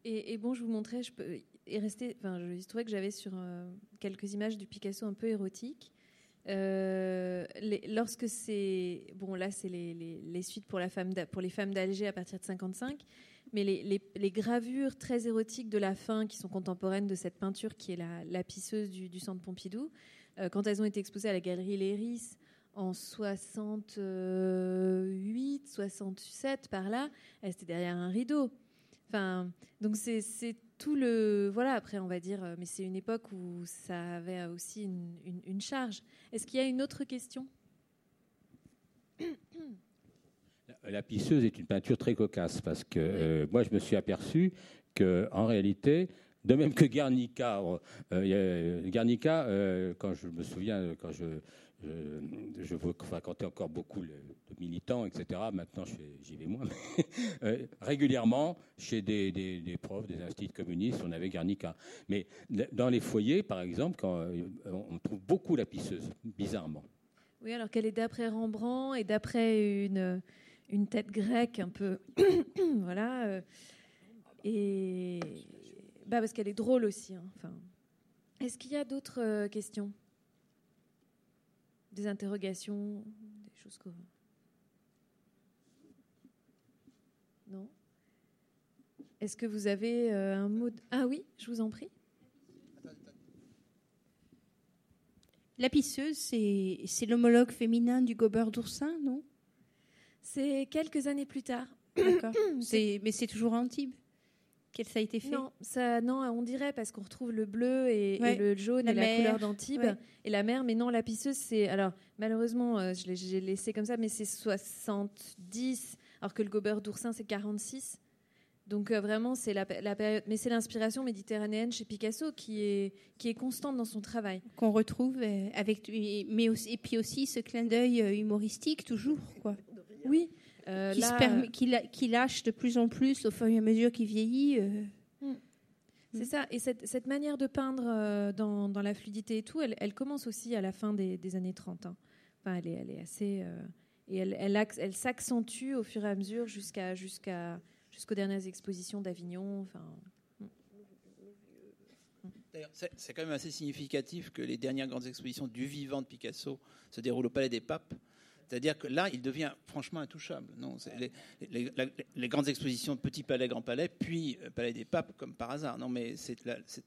Et, bon, je vous montrais, je peux et rester. Enfin, je trouvais que j'avais sur quelques images du Picasso un peu érotique. lorsque c'est bon, là, c'est les, les, suites pour la femme pour les femmes d'Alger à partir de 55 mais les, gravures très érotiques de la fin, qui sont contemporaines de cette peinture qui est la, pisseuse du, centre Pompidou, euh, quand elles ont été exposées à la galerie Léris en 68, 67, par là, elles étaient derrière un rideau. Enfin, donc c'est tout le voilà. Après, on va dire, euh, mais c'est une époque où ça avait aussi une, une charge. Est-ce qu'il y a une autre question? La pisseuse est une peinture très cocasse parce que euh, moi, je me suis aperçu qu'en réalité, de même que Guernica, euh, Guernica euh, quand je me souviens, quand je, je, fréquentais encore beaucoup de militants, etc. Maintenant, j'y vais moins. régulièrement, chez des, des, profs, des instituts communistes, on avait Guernica. Mais dans les foyers, par exemple, quand, on trouve beaucoup la pisseuse, bizarrement. Oui, alors qu'elle est d'après Rembrandt et d'après une une tête grecque un peu. voilà. Euh, et bah parce qu'elle est drôle aussi. Hein, enfin. Est-ce qu'il y a d'autres euh, questions? Des interrogations Des choses comme. Non? Est-ce que vous avez euh, un mot Ah oui, je vous en prie. La pisseuse, c'est l'homologue féminin du gobeur d'oursin, non? C'est quelques années plus tard. D'accord. mais c'est toujours Antibes qu'elle ça a été fait Non, ça, non, on dirait parce qu'on retrouve le bleu et, le jaune et la couleur d'Antibes et la mer, mais non, la pisseuse, c'est alors malheureusement, euh, je l'ai laissé comme ça, mais c'est 70, alors que le gobeur d'oursin c'est 46. Donc euh, vraiment, c'est la, période, mais c'est l'inspiration méditerranéenne chez Picasso qui est qui est constante dans son travail. Qu'on retrouve euh, avec, mais aussi, et puis aussi ce clin d'œil humoristique toujours, quoi. Oui. Euh, qui, lâche de plus en plus au fur et à mesure qu'il vieillit. Euh. Mm. C'est ça. Et cette, manière de peindre euh, dans, la fluidité et tout, elle, commence aussi à la fin des, années 30. Hein. Enfin, elle est, elle est assez. et elle, elle, s'accentue au fur et à mesure jusqu'à, jusqu'à, jusqu'aux dernières expositions d'Avignon. Enfin. Mm. D'ailleurs, c'est quand même assez significatif que les dernières grandes expositions du vivant de Picasso se déroulent au Palais des Papes c'est-à-dire que là, il devient franchement intouchable. Non, les, les, grandes expositions Petit Palais, Grand Palais, puis euh, Palais des Papes, comme par hasard. Non, mais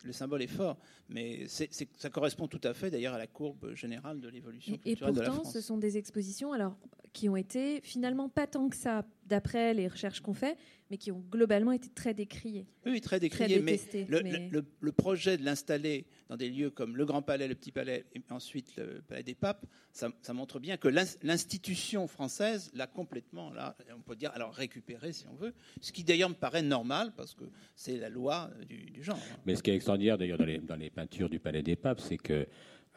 le symbole est fort, mais ça correspond tout à fait d'ailleurs à la courbe générale de l'évolution culturelle de la France. Et pourtant, ce sont des expositions alors qui ont été finalement pas tant que ça, d'après les recherches qu'on fait, mais qui ont globalement été très décriées. Oui, très décriées, mais, le, projet de l'installer dans des lieux comme le Grand Palais, le Petit Palais, et ensuite le Palais des Papes, ça, montre bien que l'institution française l'a complètement, là, on peut dire, alors récupéré si on veut, ce qui d'ailleurs me paraît normal, parce que c'est la loi du, genre. Hein. Mais ce qui est extraordinaire d'ailleurs dans les, dans les peintures du Palais des Papes, c'est que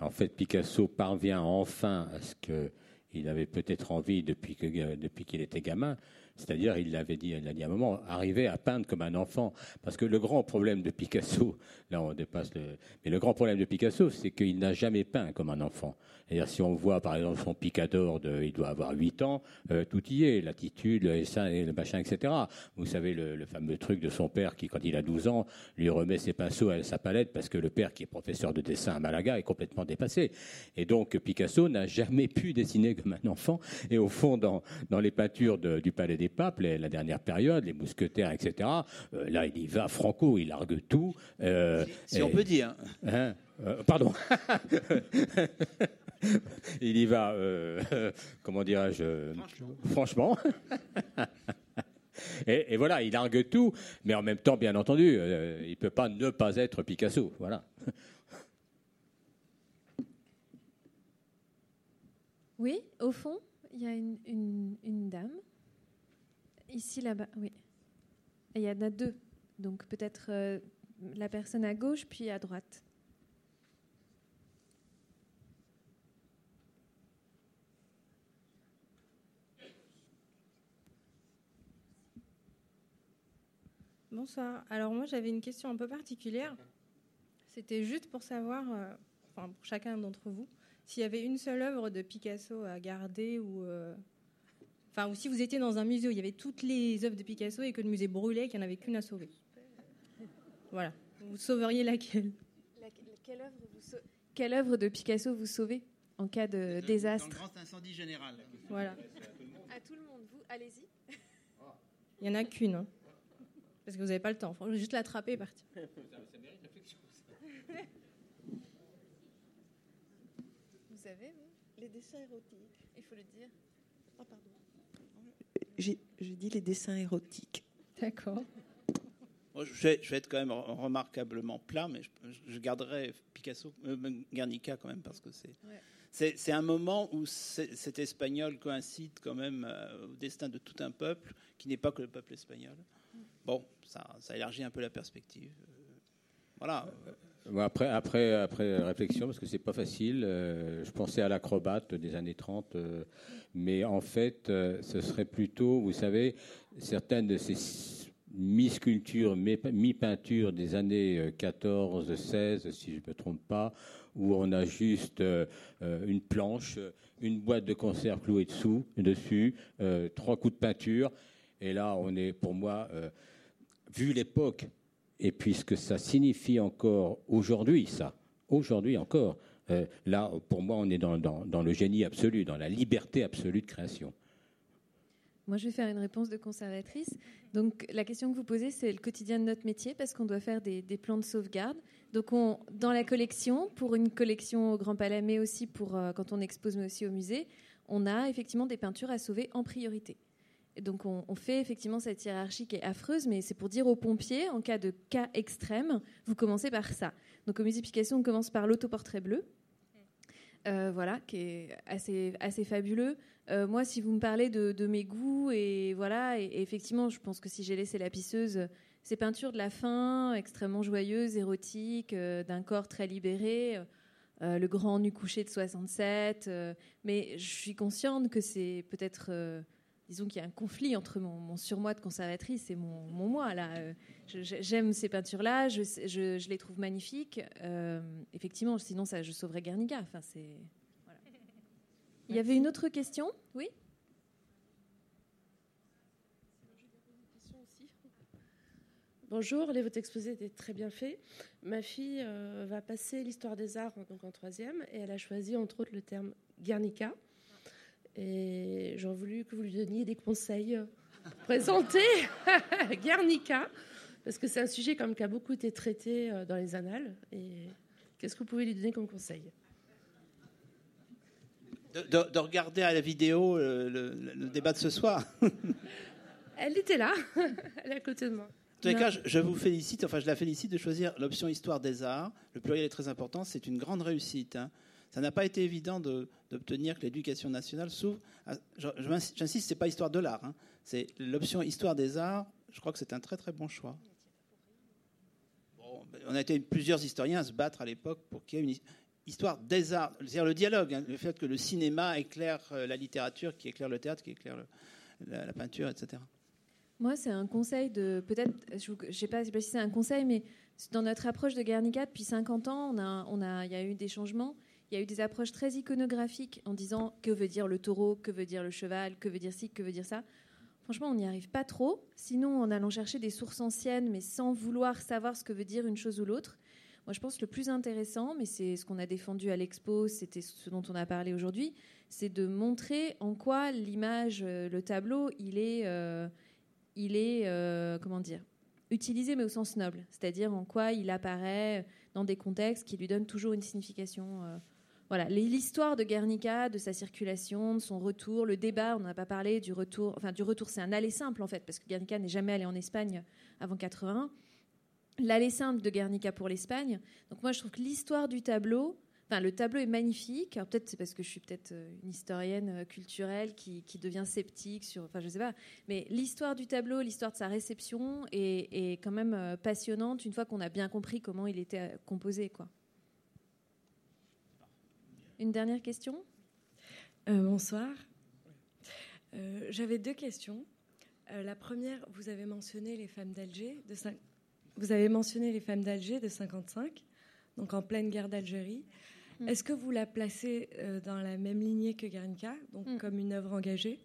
en fait, Picasso parvient enfin à ce que il avait peut-être envie depuis depuis qu'il était gamin, c'est-à-dire, il l'avait dit, il a dit à un moment, arriver à peindre comme un enfant. Parce que le grand problème de Picasso, là on dépasse le, mais le grand problème de Picasso, c'est qu'il n'a jamais peint comme un enfant. C'est-à-dire, si on voit par exemple son picador, de, il doit avoir 8 ans, euh, tout y est, l'attitude, le le machin, etc. Vous savez le, fameux truc de son père qui, quand il a 12 ans, lui remet ses pinceaux à sa palette parce que le père, qui est professeur de dessin à Malaga, est complètement dépassé. Et donc Picasso n'a jamais pu dessiner comme un enfant. Et au fond, dans, dans les peintures du Palais des papes, la dernière période, les mousquetaires, etc. Euh, là, il y va franco, il largue tout. Euh, si, on peut dire. Hein, euh, pardon. il y va, comment dirais-je, franchement. et, voilà, il largue tout, mais en même temps, bien entendu, euh, il ne peut pas ne pas être Picasso. Voilà. Oui, au fond, il y a une, dame. Ici, là-bas, oui. il y en a deux. Donc peut-être euh, la personne à gauche, puis à droite. Bonsoir. Alors moi j'avais une question un peu particulière. C'était juste pour savoir, euh, enfin pour chacun d'entre vous, s'il y avait une seule œuvre de Picasso à garder ou, euh, enfin ou si vous étiez dans un musée où il y avait toutes les œuvres de Picasso et que le musée brûlait, qu'il n'y en avait qu'une à sauver. Voilà. Vous sauveriez laquelle? Quelle, œuvre de Picasso vous sauvez en cas de désastre Dans le grand incendie général. Voilà. À tout le monde, vous, allez-y. Il n'y en a qu'une. Hein. Parce que vous n'avez pas le temps. Il faut juste l'attraper et partir. Vous savez, les dessins érotiques, il faut le dire. Ah, pardon. J'ai dit les dessins érotiques. D'accord. je, vais, être quand même remarquablement plat, mais je, garderai Picasso, euh, Guernica quand même, parce que c'est. C'est un moment où cet espagnol coïncide quand même euh, au destin de tout un peuple qui n'est pas que le peuple espagnol. Bon, ça, élargit un peu la perspective. Euh, voilà. après, après, réflexion, parce que c'est pas facile, euh, je pensais à l'acrobate des années 30, euh, mais en fait, ce serait plutôt, vous savez, certaines de ces mi-sculptures, mi-peintures des années 14, 16, si je ne me trompe pas, où on a juste une planche, une boîte de conserve clouée dessous, dessus, trois coups de peinture, et là, on est, pour moi, euh, vu l'époque, et puisque ça signifie encore aujourd'hui, ça, aujourd'hui encore, euh, là, pour moi, on est dans, le génie absolu, dans la liberté absolue de création. Moi, je vais faire une réponse de conservatrice. Donc, la question que vous posez, c'est le quotidien de notre métier, parce qu'on doit faire des, plans de sauvegarde. Donc, on, dans la collection, pour une collection au Grand Palais, mais aussi pour euh, quand on expose, mais aussi au musée, on a effectivement des peintures à sauver en priorité donc on, fait effectivement cette hiérarchie qui est affreuse, mais c'est pour dire aux pompiers, en cas de cas extrême, vous commencez par ça. Donc au musée Picasso, on commence par l'autoportrait bleu, euh, voilà, qui est assez, assez fabuleux. Euh, moi, si vous me parlez de, mes goûts, et voilà, et, effectivement, je pense que si j'ai laissé la pisseuse, ces peintures de la fin, extrêmement joyeuses, érotiques, euh, d'un corps très libéré, le grand nu couché de 67, mais je suis consciente que c'est peut-être disons qu'il y a un conflit entre mon, surmoi de conservatrice et mon, moi. Là, euh, j'aime ces peintures-là, je, les trouve magnifiques. Euh, effectivement, sinon ça, je sauverais Guernica. Enfin, c'est. Il y avait une autre question, oui? Bonjour, votre exposé était très bien fait. Ma fille euh, va passer l'histoire des arts donc en troisième et elle a choisi entre autres le terme Guernica. Et j'aurais voulu que vous lui donniez des conseils pour présenter Guernica, parce que c'est un sujet comme qui a beaucoup été traité euh, dans les annales. Et qu'est-ce que vous pouvez lui donner comme conseil? De, regarder à la vidéo euh, le, débat de ce soir. Elle était là, elle est à côté de moi. En tous les cas, je, vous félicite, enfin je la félicite de choisir l'option Histoire des Arts. Le pluriel est très important, c'est une grande réussite. Hein. Ça n'a pas été évident d'obtenir que l'éducation nationale s'ouvre. J'insiste, ce n'est pas histoire de l'art. Hein. C'est l'option histoire des arts. Je crois que c'est un très très bon choix. on a été plusieurs historiens à se battre à l'époque pour qu'il y ait une histoire des arts, c'est-à-dire le dialogue, hein. le fait que le cinéma éclaire euh, la littérature, qui éclaire le théâtre, qui éclaire la, peinture, etc. Moi, c'est un conseil de peut-être, je ne sais pas si c'est un conseil, mais dans notre approche de Guernica depuis 50 ans, il y a eu des changements. Il y a eu des approches très iconographiques en disant que veut dire le taureau, que veut dire le cheval, que veut dire ci, que veut dire ça? Franchement, on n'y arrive pas trop. Sinon, en allant chercher des sources anciennes, mais sans vouloir savoir ce que veut dire une chose ou l'autre. Moi, je pense que le plus intéressant, mais c'est ce qu'on a défendu à l'expo, c'était ce dont on a parlé aujourd'hui, c'est de montrer en quoi l'image, euh, le tableau, il est, euh, il est euh, comment dire, utilisé mais au sens noble, c'est-à-dire en quoi il apparaît dans des contextes qui lui donnent toujours une signification voilà, l'histoire de Guernica, de sa circulation, de son retour, le débat, on n'a pas parlé du retour, enfin du retour, c'est un aller simple en fait, parce que Guernica n'est jamais allé en Espagne avant 81. L'aller simple de Guernica pour l'Espagne. Donc moi, je trouve que l'histoire du tableau, enfin le tableau est magnifique. Peut-être c'est parce que je suis peut-être euh, une historienne euh, culturelle qui, devient sceptique sur, enfin je sais pas, mais l'histoire du tableau, l'histoire de sa réception est, est quand même euh, passionnante une fois qu'on a bien compris comment il était composé, quoi. Une dernière question? Euh, Bonsoir. Euh, j'avais deux questions. Euh, la première, vous avez mentionné les femmes d'Alger de vous avez mentionné les femmes d'Alger de 55, donc en pleine guerre d'Algérie. Mm. Est-ce que vous la placez dans la même lignée que Guernica, donc mm. comme une œuvre engagée?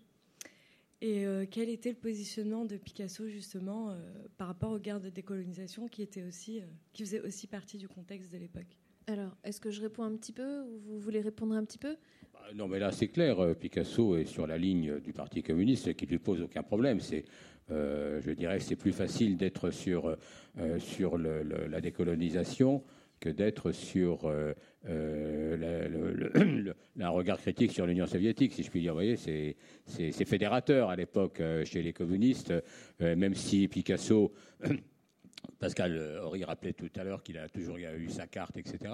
Et quel était le positionnement de Picasso justement par rapport aux guerres de décolonisation qui aussi, qui faisaient aussi partie du contexte de l'époque? Alors, est-ce que je réponds un petit peu ou vous voulez répondre un petit peu? Bah, Non, mais là, c'est clair. Euh, Picasso est sur la ligne du Parti communiste, qui ne lui pose aucun problème. C'est, euh, je dirais, c'est plus facile d'être sur, euh, sur la décolonisation que d'être sur un regard critique sur l'Union soviétique, si je puis dire. Vous voyez, c'est fédérateur à l'époque chez les communistes, même si Picasso Pascal Horry rappelait tout à l'heure qu'il a toujours eu sa carte, etc.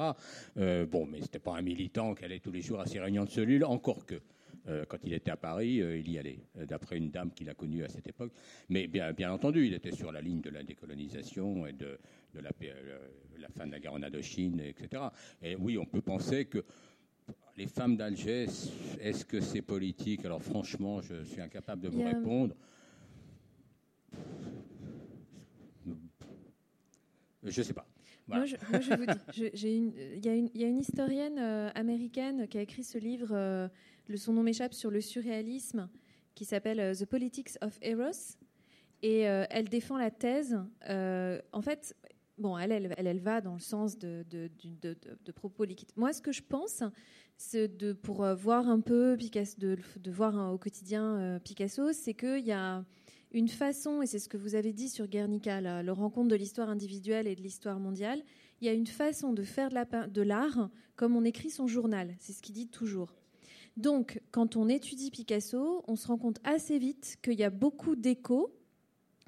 Euh, bon, mais c'était pas un militant qui allait tous les jours à ses réunions de cellules, encore que. Euh, quand il était à Paris, euh, il y allait, d'après une dame qu'il a connue à cette époque. Mais bien, bien entendu, il était sur la ligne de la décolonisation et de, la, la, fin de la guerre en Indochine, etc. Et oui, on peut penser que les femmes d'Alger, est-ce que c'est politique? Alors franchement, je suis incapable de vous répondre. Je ne sais pas. Moi, je, vous dis, il y, a une historienne euh, américaine qui a écrit ce livre, euh, son nom m'échappe, sur le surréalisme, qui s'appelle euh, The Politics of Eros. Et elle défend la thèse. en fait, bon, elle, va dans le sens de, propos liquides. Moi, ce que je pense, c'est de, pour voir un peu Picasso, de, voir au quotidien Picasso, c'est qu'il y a une façon, et c'est ce que vous avez dit sur Guernica, la, le rencontre de l'histoire individuelle et de l'histoire mondiale, il y a une façon de faire de l'art comme on écrit son journal. C'est ce qu'il dit toujours. Donc, quand on étudie Picasso, on se rend compte assez vite qu'il y a beaucoup d'échos,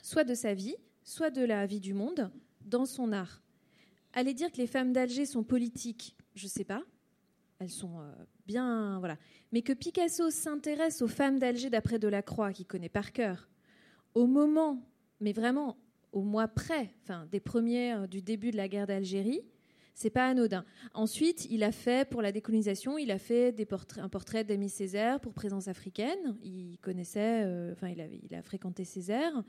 soit de sa vie, soit de la vie du monde, dans son art. Aller dire que les femmes d'Alger sont politiques, je ne sais pas. Elles sont euh, bien, voilà. Mais que Picasso s'intéresse aux femmes d'Alger d'après Delacroix, qu'il connaît par cœur, au moment, mais vraiment au mois près, enfin des premières du début de la guerre d'Algérie, c'est pas anodin. Ensuite, il a fait pour la décolonisation, il a fait un portrait d'Amy Césaire pour Présence africaine. Il connaissait, euh, enfin, il, il, a fréquenté Césaire.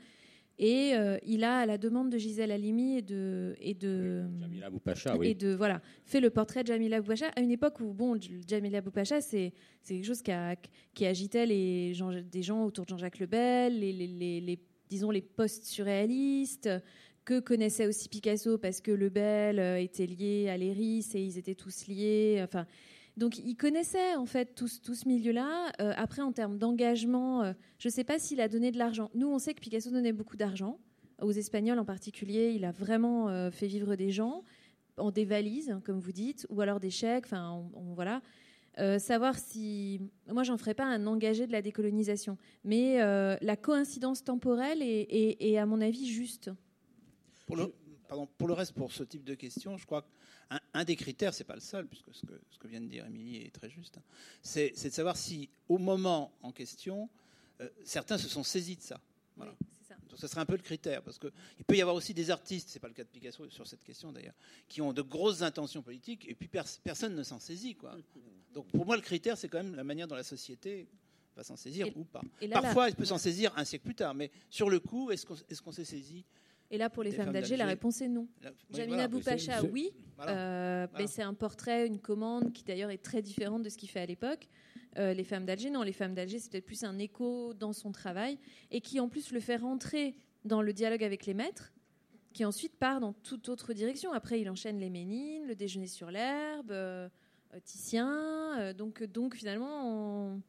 Et euh, il a, à la demande de Gisèle Halimi et de et de Jamila Boupacha, oui. et de voilà, fait le portrait de Jamila Boupacha à une époque où bon, Jamila Boupacha, c'est c'est quelque chose qui, a, qui agitait les gens, des gens autour de Jean-Jacques Lebel, les, les, les, les disons les post-surréalistes que connaissait aussi Picasso parce que Lebel euh, était lié à l'Éris et ils étaient tous liés. Enfin, donc il connaissait en fait tout, tout ce milieu-là. Euh, après, en termes d'engagement, euh, je ne sais pas s'il a donné de l'argent. Nous, on sait que Picasso donnait beaucoup d'argent aux Espagnols en particulier. Il a vraiment fait vivre des gens en des valises, comme vous dites, ou alors des chèques. Enfin, voilà. Euh, savoir si. Moi, j'en ferai pas un engagé de la décolonisation, mais euh, la coïncidence temporelle est, à mon avis, juste. Pour le, pardon, pour le reste, pour ce type de questions, je crois qu'un un des critères, c'est pas le seul, puisque ce que, ce que vient de dire Émilie est très juste, hein, c'est de savoir si, au moment en question, euh, certains se sont saisis de ça. Voilà. Donc ce serait un peu le critère, parce qu'il peut y avoir aussi des artistes, c'est pas le cas de Picasso sur cette question d'ailleurs, qui ont de grosses intentions politiques, et puis personne ne s'en saisit. Quoi. Donc pour moi, le critère, c'est quand même la manière dont la société va s'en saisir ou pas. Parfois, il peut s'en saisir un siècle plus tard, mais sur le coup, est-ce qu'on s'est saisi et là, pour les femmes, d'Alger, la réponse est non. Jamina Boupacha, oui, euh, mais c'est un portrait, une commande qui d'ailleurs est très différente de ce qu'il fait à l'époque. Euh, les femmes d'Alger, non, les femmes d'Alger, c'est peut-être plus un écho dans son travail et qui en plus le fait rentrer dans le dialogue avec les maîtres, qui ensuite part dans toute autre direction. Après, il enchaîne les Ménines, le déjeuner sur l'herbe, euh, Titien. donc, donc finalement,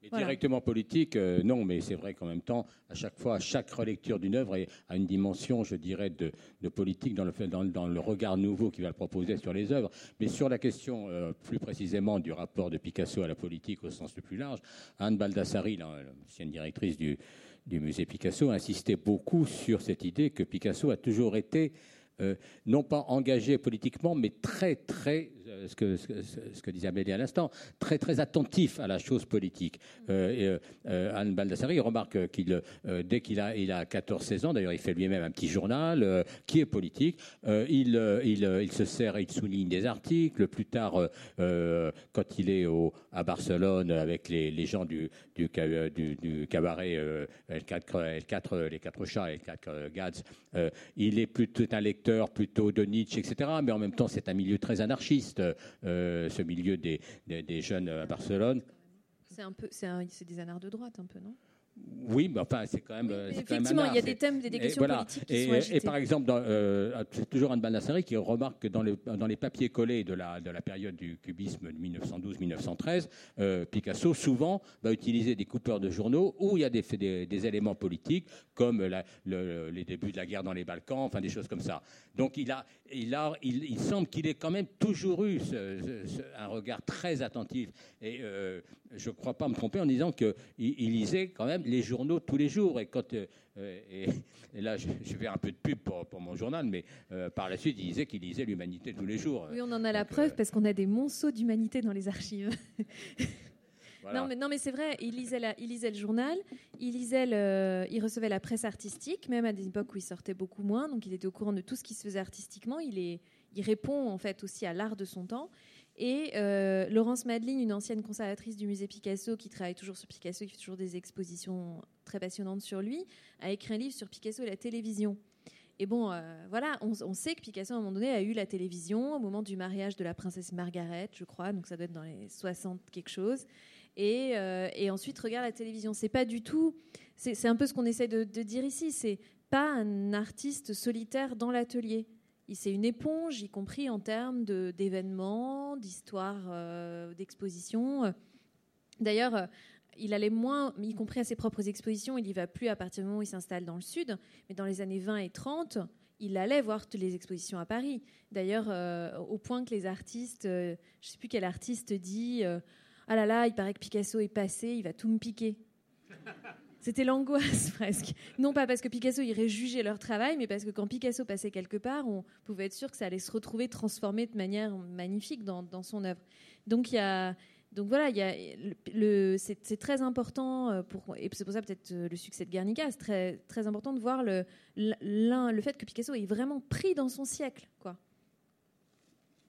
Directement politique, euh, non, mais c'est vrai qu'en même temps, à chaque fois, chaque relecture d'une œuvre a une dimension, je dirais, de, politique dans le, dans, dans, le regard nouveau qu'il va proposer sur les œuvres. Mais sur la question euh, plus précisément du rapport de Picasso à la politique au sens le plus large, Anne Baldassari, l'ancienne directrice du, du musée Picasso, insistait beaucoup sur cette idée que Picasso a toujours été euh, non pas engagé politiquement, mais très, très, ce, que, ce, que, disait Amélie à l'instant, très, très attentif à la chose politique. Euh, Anne Baldassari remarque qu'il, dès qu'il a, il a 14-16 ans, d'ailleurs il fait lui-même un petit journal qui est politique, il, se sert, il souligne des articles. Plus tard, quand il est à Barcelone avec les, les gens du, cabaret L4, L4, les quatre chats et L4 Gads, il est plutôt un lecteur plutôt de Nietzsche, etc. Mais en même temps, c'est un milieu très anarchiste, euh, ce milieu des, jeunes à Barcelone. C'est un peu, c'est des anards de droite, un peu, non? Oui, mais enfin, c'est quand même. effectivement, il y a des thèmes, des questions politiques qui et, sont agités. Et par exemple, euh, c'est toujours Anne Baldassari qui remarque que dans, dans les papiers collés de la, de la période du cubisme de 1912-1913, euh, Picasso souvent va utiliser des coupeurs de journaux où il y a des, des, éléments politiques comme les débuts de la guerre dans les Balkans, enfin des choses comme ça. Donc il a, il, a, il, semble qu'il ait quand même toujours eu un regard très attentif. Et euh, je ne crois pas me tromper en disant qu'il il lisait quand même les journaux tous les jours. Et, quand, euh, et, là, je, fais un peu de pub pour, mon journal, mais euh, par la suite, il disait qu'il lisait l'humanité tous les jours. Oui, on en a la preuve parce qu'on a des monceaux d'humanité dans les archives. Non, mais, non, mais c'est vrai, il lisait, il lisait le journal, il, lisait il recevait la presse artistique, même à des époques où il sortait beaucoup moins, donc il était au courant de tout ce qui se faisait artistiquement. Il, est, il répond en fait aussi à l'art de son temps. Et euh, Laurence Madeline, une ancienne conservatrice du musée Picasso qui travaille toujours sur Picasso, qui fait toujours des expositions très passionnantes sur lui, a écrit un livre sur Picasso et la télévision. Et bon, euh, voilà, on, sait que Picasso, à un moment donné, a eu la télévision au moment du mariage de la princesse Margaret, je crois, donc ça doit être dans les 60 quelque chose. Et, euh, et ensuite, regarde la télévision. C'est pas du tout. C'est un peu ce qu'on essaie de, de dire ici. C'est pas un artiste solitaire dans l'atelier c'est une éponge, y compris en termes d'événements, d'histoires, euh, d'expositions. D'ailleurs, euh, il allait moins, y compris à ses propres expositions, il y va plus à partir du moment où il s'installe dans le sud, mais dans les années 20 et 30, il allait voir toutes les expositions à Paris. D'ailleurs, euh, au point que les artistes, je ne sais plus quel artiste dit, ah là là, il paraît que Picasso est passé, il va tout me piquer. C'était l'angoisse presque. Non pas parce que Picasso irait juger leur travail, mais parce que quand Picasso passait quelque part, on pouvait être sûr que ça allait se retrouver transformé de manière magnifique dans, son œuvre. Donc voilà, c'est, très important euh, pour, et c'est pour ça peut-être euh, le succès de Guernica, c'est très, très important de voir le, le fait que Picasso est vraiment pris dans son siècle, quoi.